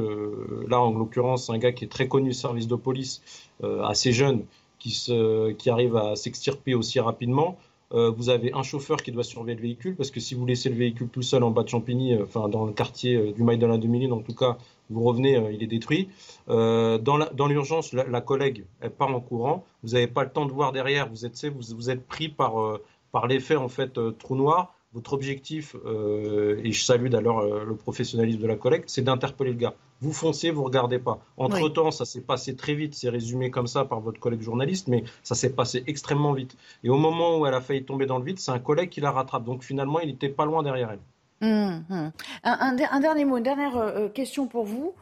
là en l'occurrence un gars qui est très connu service de police, assez jeune, qui, se, qui arrive à s'extirper aussi rapidement. Euh, vous avez un chauffeur qui doit surveiller le véhicule, parce que si vous laissez le véhicule tout seul en bas de Champigny, euh, enfin dans le quartier euh, du de la 2000, en tout cas, vous revenez, il est détruit. dans l'urgence, la, collègue, elle part en courant. Vous n'avez pas le temps de voir derrière. Vous êtes, vous, êtes pris par, par l'effet en fait trou noir. Votre objectif, et je salue d'ailleurs le professionnalisme de la collègue, c'est d'interpeller le gars. Vous foncez, vous regardez pas. Entre-temps, ça s'est passé très vite, c'est résumé comme ça par votre collègue journaliste, mais ça s'est passé extrêmement vite. Et au moment où elle a failli tomber dans le vide, c'est un collègue qui la rattrape. Donc finalement, il n'était pas loin derrière elle. Hum, hum. Un, dernier mot, une dernière euh, question pour vous.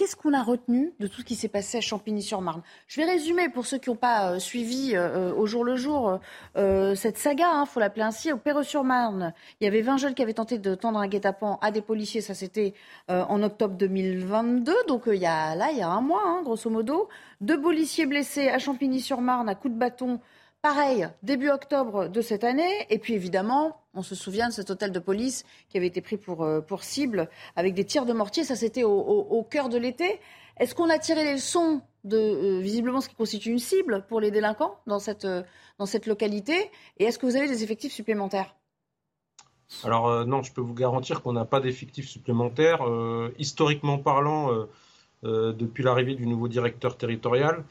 Qu'est-ce qu'on a retenu de tout ce qui s'est passé à Champigny-sur-Marne? Je vais résumer pour ceux qui n'ont pas euh, suivi euh, au jour le jour euh, cette saga, il hein, faut l'appeler ainsi. Au Perreux-sur-Marne, il y avait 20 jeunes qui avaient tenté de tendre un guet-apens à des policiers. Ça, c'était en octobre 2022, donc il y a, là, il y a un mois, hein, grosso modo. Deux policiers blessés à Champigny-sur-Marne à coups de bâton Pareil, début octobre de cette année. Et puis évidemment, on se souvient de cet hôtel de police qui avait été pris pour, euh, cible avec des tirs de mortier. Ça, c'était au, cœur de l'été. Est-ce qu'on a tiré les leçons de euh, visiblement ce qui constitue une cible pour les délinquants dans cette, euh, dans cette localité? Et est-ce que vous avez des effectifs supplémentaires? Alors non, je peux vous garantir qu'on n'a pas d'effectifs supplémentaires. Historiquement parlant, euh, depuis l'arrivée du nouveau directeur territorial,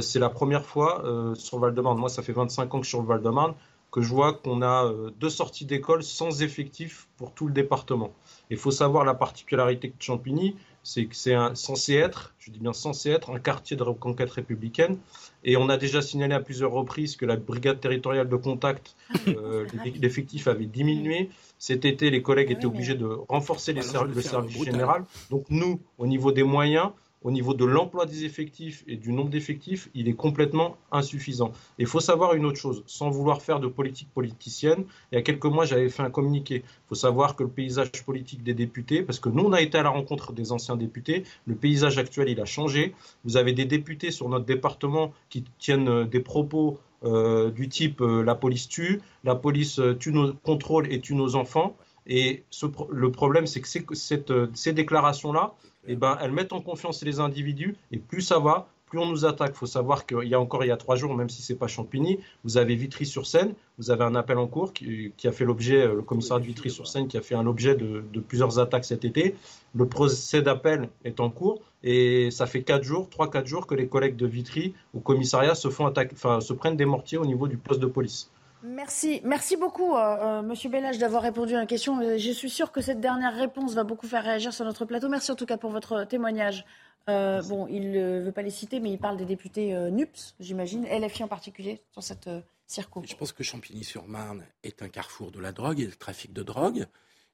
c'est la première fois sur le Val-de-Marne. Moi, ça fait 25 ans que je suis sur Val-de-Marne que je vois qu'on a deux sorties d'école sans effectifs pour tout le département. Il faut savoir la particularité de Champigny, c'est que c'est censé être, je dis bien censé être, un quartier de reconquête républicaine. Et on a déjà signalé à plusieurs reprises que la brigade territoriale de contact, euh, l'effectif avait diminué. Cet été, les collègues étaient obligés de renforcer les le service général. Donc nous, au niveau des moyens, au niveau de l'emploi des effectifs et du nombre d'effectifs, il est complètement insuffisant. il faut savoir une autre chose, sans vouloir faire de politique politicienne, il y a quelques mois, j'avais fait un communiqué. Il faut savoir que le paysage politique des députés, parce que nous, on a été à la rencontre des anciens députés, le paysage actuel, il a changé. Vous avez des députés sur notre département qui tiennent euh, des propos euh, du type euh, la police tue, la police tue nos contrôle et tue nos enfants. Et le problème, c'est que ces déclarations-là, eh ben, elles mettent en confiance les individus et plus ça va, plus on nous attaque. Il faut savoir qu'il y a encore il y a trois jours, même si c'est pas Champigny, vous avez Vitry-sur-Seine, vous avez un appel en cours qui, a fait l'objet, euh, le commissariat de Vitry-sur-Seine qui a fait un objet de, plusieurs attaques cet été. Le procès d'appel est en cours et ça fait quatre jours, trois quatre jours que les collègues de Vitry au commissariat se font attaquer, enfin se prennent des mortiers au niveau du poste de police. Merci, merci beaucoup, euh, euh, Monsieur Bellage, d'avoir répondu à la question. Euh, je suis sûr que cette dernière réponse va beaucoup faire réagir sur notre plateau. Merci en tout cas pour votre témoignage. bon, il ne veut pas les citer, mais il parle des députés NUPS, j'imagine, LFI en particulier, sur cette circo. Je pense que Champigny-sur-Marne est un carrefour de la drogue et du trafic de drogue,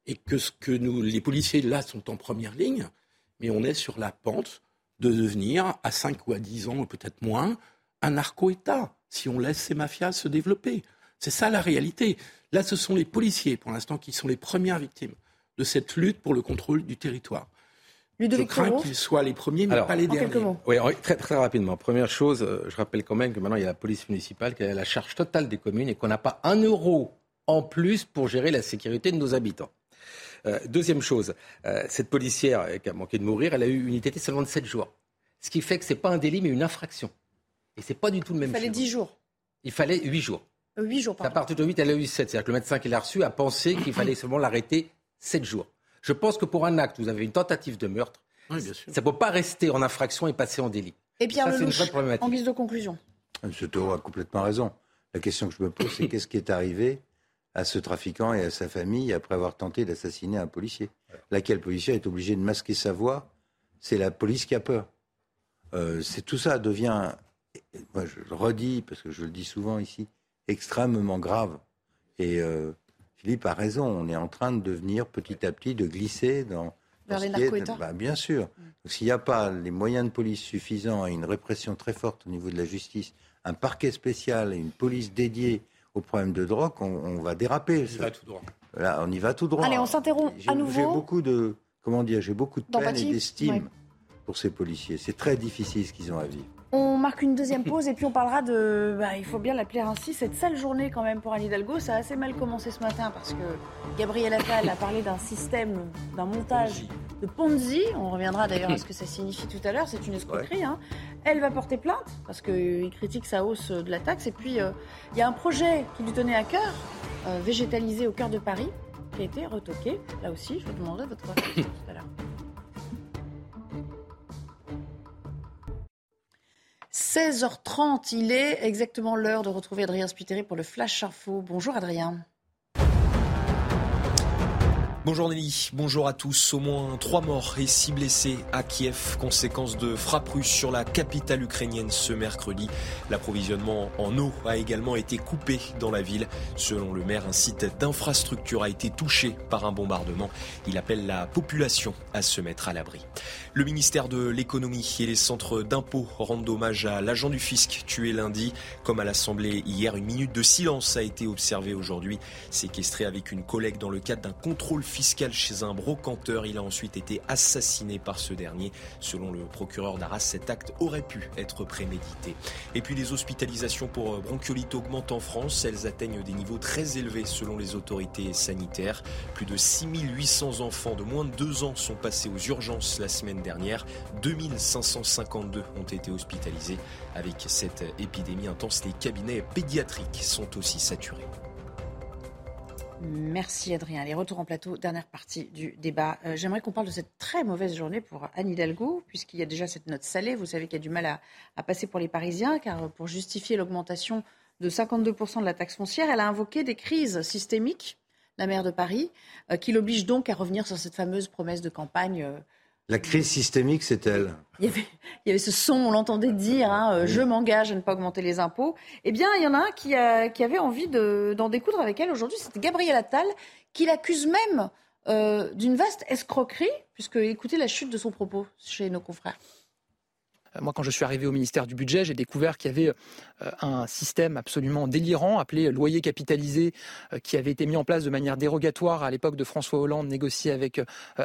et que ce que nous, les policiers là, sont en première ligne, mais on est sur la pente de devenir, à 5 ou à 10 ans, ou peut-être moins, un narco-État, si on laisse ces mafias se développer. C'est ça la réalité. Là, ce sont les policiers, pour l'instant, qui sont les premières victimes de cette lutte pour le contrôle du territoire. je crains qu'ils soient les premiers, mais pas les derniers. Oui, très, très rapidement. Première chose, euh, je rappelle quand même que maintenant, il y a la police municipale qui a la charge totale des communes et qu'on n'a pas un euro en plus pour gérer la sécurité de nos habitants. Euh, deuxième chose, euh, cette policière qui a manqué de mourir, elle a eu une ITT seulement de 7 jours. Ce qui fait que ce n'est pas un délit, mais une infraction. Et ce n'est pas du tout le même Il fallait 10 jours. Il fallait 8 jours. 8 jours, À partir de 8, elle a eu 7. C'est-à-dire que le médecin qui l'a reçu a pensé qu'il fallait *coughs* seulement l'arrêter 7 jours. Je pense que pour un acte, vous avez une tentative de meurtre. ça ne peut pas rester en infraction et passer en délit. Et Pierre ça, Lelouch, en guise de conclusion. M. Taureau a complètement raison. La question que je me pose, c'est qu'est-ce qui est arrivé à ce trafiquant et à sa famille après avoir tenté d'assassiner un policier? Laquelle policier est obligé de masquer sa voix? C'est la police qui a peur. Euh, c'est tout ça devient, moi je le redis parce que je le dis souvent ici, extrêmement grave. Et euh, Philippe a raison, on est en train de devenir petit à petit, de glisser dans... Vers les narco bah, Bien sûr. S'il n'y a pas les moyens de police suffisants et une répression très forte au niveau de la justice, un parquet spécial et une police dédiée aux problèmes de drogue, on, va déraper. On y va tout droit. Là, on y va tout droit. Allez, on s'interrompt à nouveau. J'ai beaucoup de, comment dire, j'ai beaucoup de peine et d'estime pour ces policiers. C'est très difficile ce qu'ils ont à vivre. On marque une deuxième *laughs* pause et puis on parlera de, bah, il faut bien l'appeler ainsi, cette sale journée quand même pour Anne Hidalgo. Ça a assez mal commencé ce matin parce que Gabriel Attal a parlé d'un système, d'un montage de Ponzi. On reviendra d'ailleurs à ce que ça *laughs* signifie tout à l'heure. C'est une escroquerie. Hein. Elle va porter plainte parce qu'il critique sa hausse de la taxe. Et puis, euh, il y a un projet qui lui tenait à cœur, euh, végétalisé au cœur de Paris, qui a été retoqué. Là aussi, je vous demanderai votre avis *laughs* 16h30, il est exactement l'heure de retrouver Adrien Spiteri pour le Flash Info. Bonjour Adrien. Bonjour Nelly, bonjour à tous. Au moins trois morts et six blessés à Kiev, conséquence de frappes russes sur la capitale ukrainienne ce mercredi. L'approvisionnement en eau a également été coupé dans la ville. Selon le maire, un site d'infrastructure a été touché par un bombardement. Il appelle la population à se mettre à l'abri. Le ministère de l'économie et les centres d'impôts rendent hommage à l'agent du fisc tué lundi. Comme à l'Assemblée hier, une minute de silence a été observée aujourd'hui. Séquestré avec une collègue dans le cadre d'un contrôle fiscal fiscal chez un brocanteur. Il a ensuite été assassiné par ce dernier. Selon le procureur d'Arras, cet acte aurait pu être prémédité. Et puis les hospitalisations pour bronchiolite augmentent en France. Elles atteignent des niveaux très élevés selon les autorités sanitaires. Plus de 6800 enfants de moins de 2 ans sont passés aux urgences la semaine dernière. 2552 ont été hospitalisés. Avec cette épidémie intense, les cabinets pédiatriques sont aussi saturés. Merci Adrien. Les retours en plateau, dernière partie du débat. Euh, j'aimerais qu'on parle de cette très mauvaise journée pour Anne Hidalgo, puisqu'il y a déjà cette note salée. Vous savez qu'il y a du mal à, passer pour les Parisiens, car pour justifier l'augmentation de 52% de la taxe foncière, elle a invoqué des crises systémiques, la maire de Paris, euh, qui l'oblige donc à revenir sur cette fameuse promesse de campagne. euh, La crise systémique, c'est elle. il y, avait, ce son, on l'entendait dire, hein, euh, je m'engage à ne pas augmenter les impôts. Eh bien, il y en a un qui, avait envie de- d'en découdre avec elle aujourd'hui, c'était Gabriel Attal, qui l'accuse même euh, d'une vaste escroquerie, puisque écoutez la chute de son propos chez nos confrères. Euh, Moi, quand je suis arrivé au ministère du Budget, j'ai découvert qu'il y avait euh, un système absolument délirant appelé loyer capitalisé euh, qui avait été mis en place de manière dérogatoire à l'époque de François Hollande, négocié avec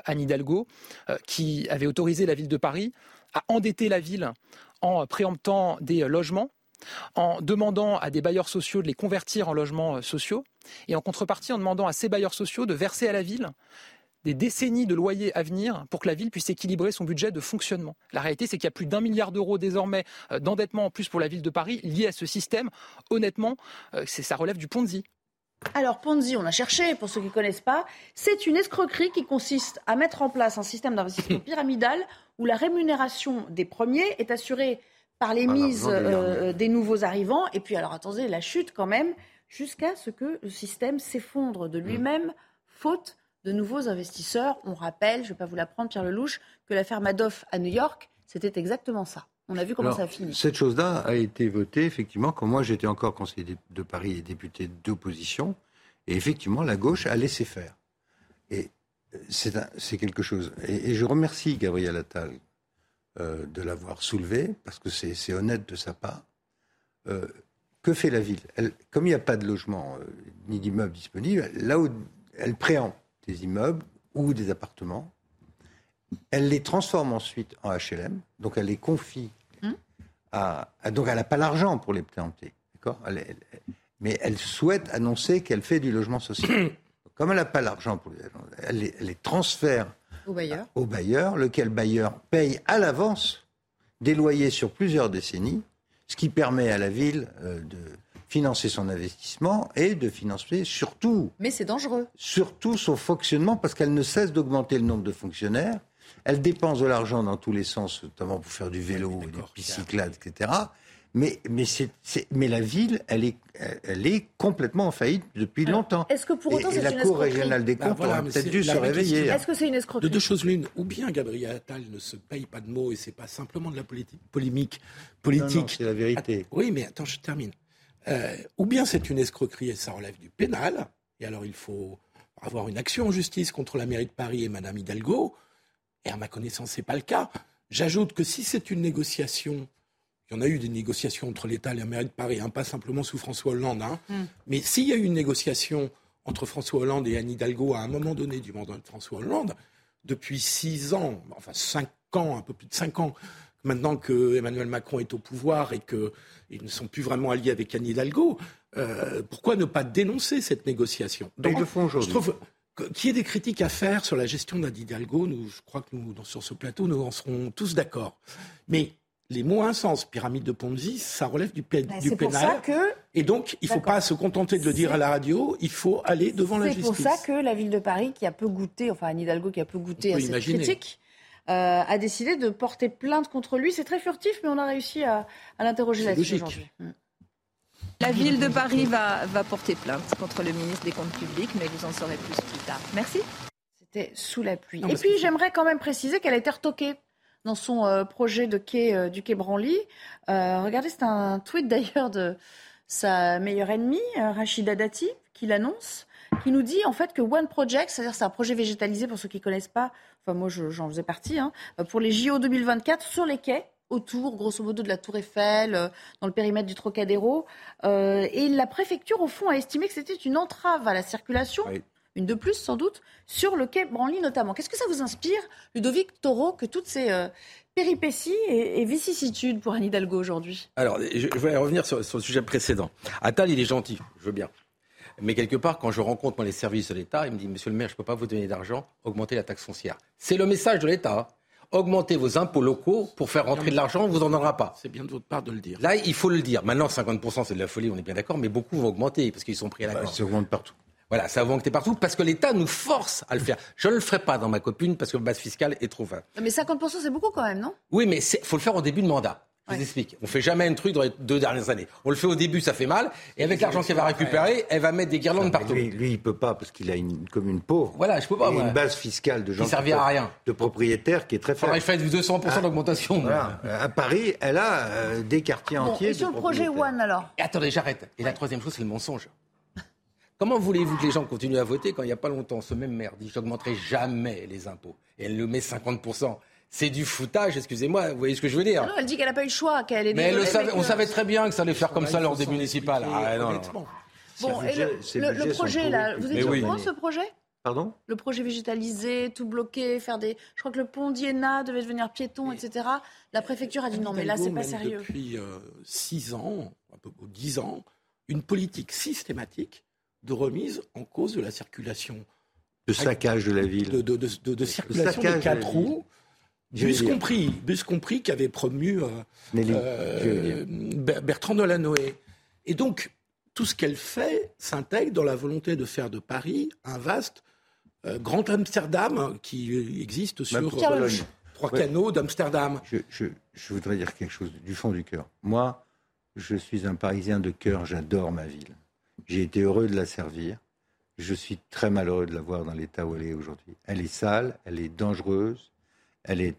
Anne Hidalgo, qui avait autorisé la ville de Paris à endetter la ville en préemptant des logements en demandant à des bailleurs sociaux de les convertir en logements sociaux et en contrepartie en demandant à ces bailleurs sociaux de verser à la ville des décennies de loyers à venir pour que la ville puisse équilibrer son budget de fonctionnement. La réalité, c'est qu'il y a plus d'un milliard d'euros désormais euh, d'endettement en plus pour la ville de Paris lié à ce système. Honnêtement, euh, c'est- ça relève du Ponzi. Alors, Ponzi, on a cherché, pour ceux qui ne connaissent pas, c'est une escroquerie qui consiste à mettre en place un système d'investissement *laughs* pyramidal où la rémunération des premiers est assurée par les Par mises euh, des nouveaux arrivants. Et puis, alors attendez, la chute quand même, jusqu'à ce que le système s'effondre de lui-même, faute de nouveaux investisseurs. On rappelle, je ne vais pas vous l'apprendre, Pierre Lelouch, que l'affaire Madoff à New York, c'était exactement ça. On a vu comment Alors, ça a fini. Cette chose-là a été votée, effectivement, quand moi j'étais encore conseiller de- Paris et député d'opposition. Et effectivement, la gauche a laissé faire. Et euh, c'est quelque chose. Et, et je remercie Gabriel Attal euh, de l'avoir soulevé, parce que c'est honnête de sa part. Euh, que fait la ville? Elle- Comme il n'y a pas de logement euh, ni d'immeubles disponibles, là où elle préempte des immeubles ou des appartements, elle les transforme ensuite en HLM, donc elle les confie à, à- donc elle n'a pas l'argent pour les préempter, d'accord? Mais elle souhaite annoncer qu'elle fait du logement social. *coughs* Comme elle n'a pas l'argent pour les, elle les, elle les transfère Au bailleur. au bailleur, lequel bailleur paye à l'avance des loyers sur plusieurs décennies, ce qui permet à la ville euh, de financer son investissement et de financer surtout Mais c'est dangereux. surtout son fonctionnement, parce qu'elle ne cesse d'augmenter le nombre de fonctionnaires. Elle dépense de l'argent dans tous les sens, notamment pour faire du vélo, des bicyclades, etc. Mais, mais, c'est, c'est- mais la ville, elle est, elle est complètement en faillite depuis longtemps. Est-ce que pour autant et, et c'est la une Cour escroquerie régionale des Bah comptes voilà, aurait mais peut-être c'est dû se réveiller. Est-ce que c'est une escroquerie De deux choses l'une, ou bien Gabriel Attal ne se paye pas de mots et c'est pas simplement de la politi- polémique politique. Non, non, c'est la vérité. Oui, mais attends, je termine. Euh, ou bien c'est une escroquerie et ça relève du pénal, et alors il faut avoir une action en justice contre la mairie de Paris et Madame Hidalgo, et à ma connaissance, c'est pas le cas. J'ajoute que si c'est une négociation, il y en a eu des négociations entre l'État et la mairie de Paris, hein, pas simplement sous François Hollande, hein, mais s'il y a eu une négociation entre François Hollande et Anne Hidalgo à un moment donné du mandat de François Hollande, depuis six ans, enfin cinq ans, un peu plus de cinq ans, maintenant que Emmanuel Macron est au pouvoir et qu'ils ne sont plus vraiment alliés avec Anne Hidalgo, euh, pourquoi ne pas dénoncer cette négociation? Ils le font aujourd'hui. Je trouve qu'il y ait des critiques à faire sur la gestion d'Anne Hidalgo, nous, je crois que nous, sur ce plateau, nous en serons tous d'accord. Mais les mots insens, pyramide de Ponzi, ça relève du, Ben, du c'est pour pénal. ça que- Et donc, il ne faut pas se contenter de le dire à la radio, il faut aller devant la C'est justice. pour ça que la ville de Paris, qui a peu goûté, enfin Anne Hidalgo qui a peu goûté à cette imaginer. critique, euh, a décidé de porter plainte contre lui. C'est très furtif, mais on a réussi à, à l'interroger là-dessus logique. aujourd'hui. Mm. La ville de Paris va, va porter plainte contre le ministre des Comptes publics, mais vous en saurez plus plus tard. Merci. C'était sous la pluie. Non, Et puis j'aimerais quand même préciser qu'elle a été retoquée dans son euh, projet de quai euh, du quai Branly. Euh, regardez, c'est un tweet d'ailleurs de sa meilleure ennemie, Rachida Dati, qui l'annonce, qui nous dit en fait que One Project, c'est-à-dire c'est un projet végétalisé pour ceux qui ne connaissent pas, enfin moi je- j'en faisais partie, hein, pour les JO 2024 sur les quais autour, grosso modo, de la Tour Eiffel, euh, dans le périmètre du Trocadéro. Euh, et la préfecture, au fond, a estimé que c'était une entrave à la circulation, une de plus sans doute, sur le quai Branly notamment. Qu'est-ce que ça vous inspire, Ludovic Taureau, que toutes ces euh, péripéties et, et vicissitudes pour Anne Hidalgo aujourd'hui? Alors, je, je voulais revenir sur, sur le sujet précédent. Attal, il est gentil, je veux bien. Mais quelque part, quand je rencontre moi, les services de l'État, il me dit Monsieur le maire, je ne peux pas vous donner d'argent, augmentez la taxe foncière. C'est le message de l'État. Augmentez vos impôts locaux pour faire rentrer de l'argent, on vous en donnera pas. C'est bien de votre part de le dire. Là, il faut le dire. Maintenant, 50%, c'est de la folie, on est bien d'accord, mais beaucoup vont augmenter parce qu'ils sont pris à la Bah, gorge. ça augmente partout. Voilà, ça va manquer partout parce que l'État nous force à le faire. Je ne le ferai pas dans ma copine parce que la base fiscale est trop fin. Mais 50%, c'est beaucoup quand même, non? Oui, mais il faut le faire au début de mandat. Je vous explique. On fait jamais un truc dans les deux dernières années. On le fait au début, ça fait mal. Et avec l'argent qu'elle va récupérer, elle va mettre des guirlandes partout. Lui, lui, il peut pas parce qu'il a une commune pauvre. Voilà, je peux pas. Et moi. une base fiscale de gens Qui servira à rien. de propriétaires qui est très Faudrait faible. faire du 200% d'augmentation. Voilà. À Paris, elle a euh, des quartiers Bon, entiers. et sur de le projet. One alors Et attendez, j'arrête. Et la troisième chose, c'est le mensonge. Comment voulez-vous que les gens continuent à voter quand il n'y a pas longtemps, ce même maire dit j'augmenterai jamais les impôts et elle le met 50%. C'est du foutage, excusez-moi, vous voyez ce que je veux dire non, elle dit qu'elle n'a pas eu le choix, qu'elle est Mais elle le désolée, savait- mais on savait très bien que ça allait faire comme ça lors des municipales. Ah, non, non. Bon, et le, projet, là, vous étiez au oui. de ce projet? Pardon? Le projet végétalisé, tout bloqué, faire des. Je crois que le pont d'Iéna devait devenir piéton, etc. La préfecture a dit non, mais là, c'est pas sérieux. Depuis 6 ans, un peu 10 ans, une politique systématique de remise en cause de la circulation. Le saccage de la ville. De, de- de- de- de circulation saccage des de la quatre ville. roues. Bus compris, bus compris qui avait promu euh, euh, Bertrand Delanoë. Et donc, tout ce qu'elle fait s'intègre dans la volonté de faire de Paris un vaste euh, grand Amsterdam qui existe sur euh, trois Ouais. canaux d'Amsterdam. Je, je- je voudrais dire quelque chose du fond du cœur. Moi, je suis un Parisien de cœur, j'adore ma ville. J'ai été heureux de la servir. Je suis très malheureux de la voir dans l'état où elle est aujourd'hui. Elle est sale, elle est dangereuse, elle est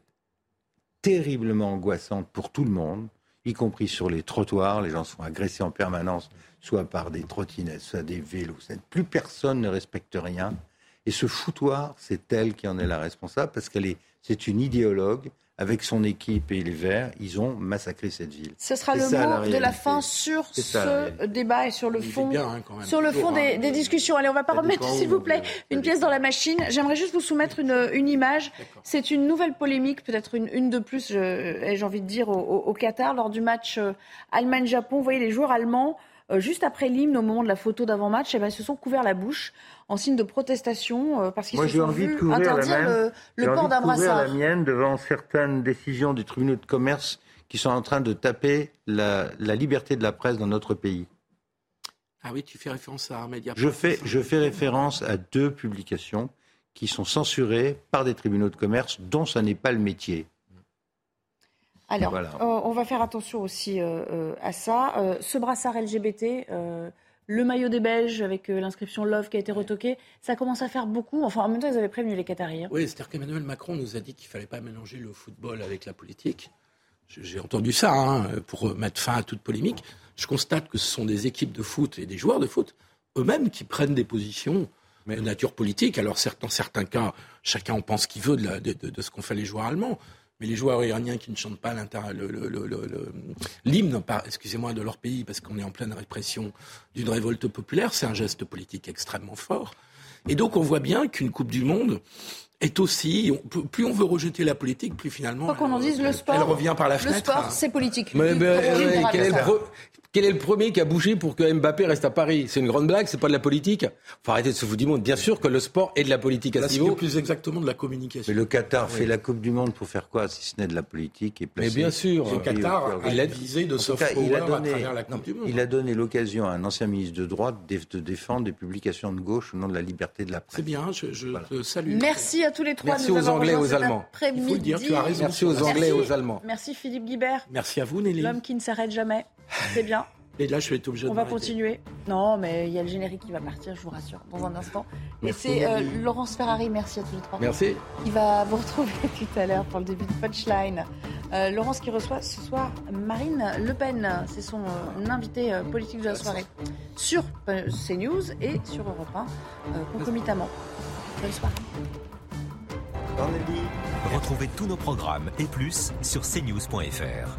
terriblement angoissante pour tout le monde, y compris sur les trottoirs. Les gens sont agressés en permanence, soit par des trottinettes, soit des vélos. Plus personne ne respecte rien. Et ce foutoir, c'est elle qui en est la responsable parce qu'elle est, c'est une idéologue. Avec son équipe et les Verts, ils ont massacré cette ville. Ce sera le ça, mot de la fin sur ça, ce débat et sur le fond, bien, hein, quand même. sur le fond Toujours, hein. des discussions. Allez, on va pas remettre, s'il vous plaît, une pièce dans la machine. J'aimerais juste vous soumettre une, une image. C'est une nouvelle polémique, peut-être une, une de plus, ai-je envie de dire, au, au- au Qatar lors du match euh, Allemagne-Japon. Vous voyez les joueurs allemands. Euh, juste après l'hymne, au moment de la photo d'avant-match, eh ben, ils se sont couverts la bouche en signe de protestation euh, parce qu'ils se sont envie vus interdire le, port envie d'un de couvrir brassard. la mienne devant certaines décisions des tribunaux de commerce qui sont en train de taper la, la liberté de la presse dans notre pays. Ah oui, tu fais référence à un média. Je fais, je fais référence à deux publications qui sont censurées par des tribunaux de commerce dont ça n'est pas le métier. Alors, Voilà. euh, on va faire attention aussi euh, euh, à ça. Euh, ce brassard LGBT, euh, le maillot des Belges avec euh, l'inscription Love qui a été retoqué, ça commence à faire beaucoup. Enfin, en même temps, ils avaient prévenu les Qataris. hein. Oui, c'est-à-dire qu'Emmanuel Macron nous a dit qu'il fallait pas mélanger le football avec la politique. J'ai entendu ça hein, pour mettre fin à toute polémique. Je constate que ce sont des équipes de foot et des joueurs de foot eux-mêmes qui prennent des positions de nature politique. Alors, certes, dans certains cas, chacun en pense qu'il veut de, la- de- de- de ce qu'ont fait les joueurs allemands. Mais les joueurs iraniens qui ne chantent pas le- le- le- le- le- l'hymne, excusez-moi, de leur pays, parce qu'on est en pleine répression d'une révolte populaire, c'est un geste politique extrêmement fort. Et donc, on voit bien qu'une Coupe du Monde est aussi. on- plus on veut rejeter la politique, plus finalement. Quoi qu'on en elle- dise, le sport, Elle revient par la le fenêtre. sport, hein. c'est politique. Mais, quel, est le quel est le premier qui a bougé pour que Mbappé reste à Paris? C'est une grande blague, c'est pas de la politique? Faut arrêter de se foutre du monde. Bien sûr que le sport est de la politique à Là, ce c'est niveau. plus exactement de la communication. Mais le Qatar Oui. fait la Coupe du Monde pour faire quoi, si ce n'est de la politique et Mais placer bien sûr. son Le Qatar a visée de soft cas, il a à donné, travers la non, Coupe du Monde. il a donné l'occasion à un ancien ministre de droite de, défendre des publications de gauche au nom de la liberté de la presse. C'est bien, je, je te salue. Merci à tous les trois Merci de nous aux avoir Anglais et aux Allemands. Il faut le dire, tu as raison. Merci aux Anglais et aux Allemands. Merci Philippe Guibert, Merci à vous, Nelly. l'homme qui ne s'arrête jamais. C'est bien. Et là, je vais être obligé On de va continuer. Non, mais il y a le générique qui va partir, je vous rassure, dans un instant. Et c'est euh, Laurence Ferrari, merci à tous les trois. Merci. Il va vous retrouver *laughs* tout à l'heure pour le début de Punchline. Euh, Laurence qui reçoit ce soir Marine Le Pen. C'est son euh, invité euh, politique de la soirée sur CNews et sur Europe 1 euh, concomitamment. Bonne soirée. Retrouvez tous nos programmes et plus sur cnews.fr.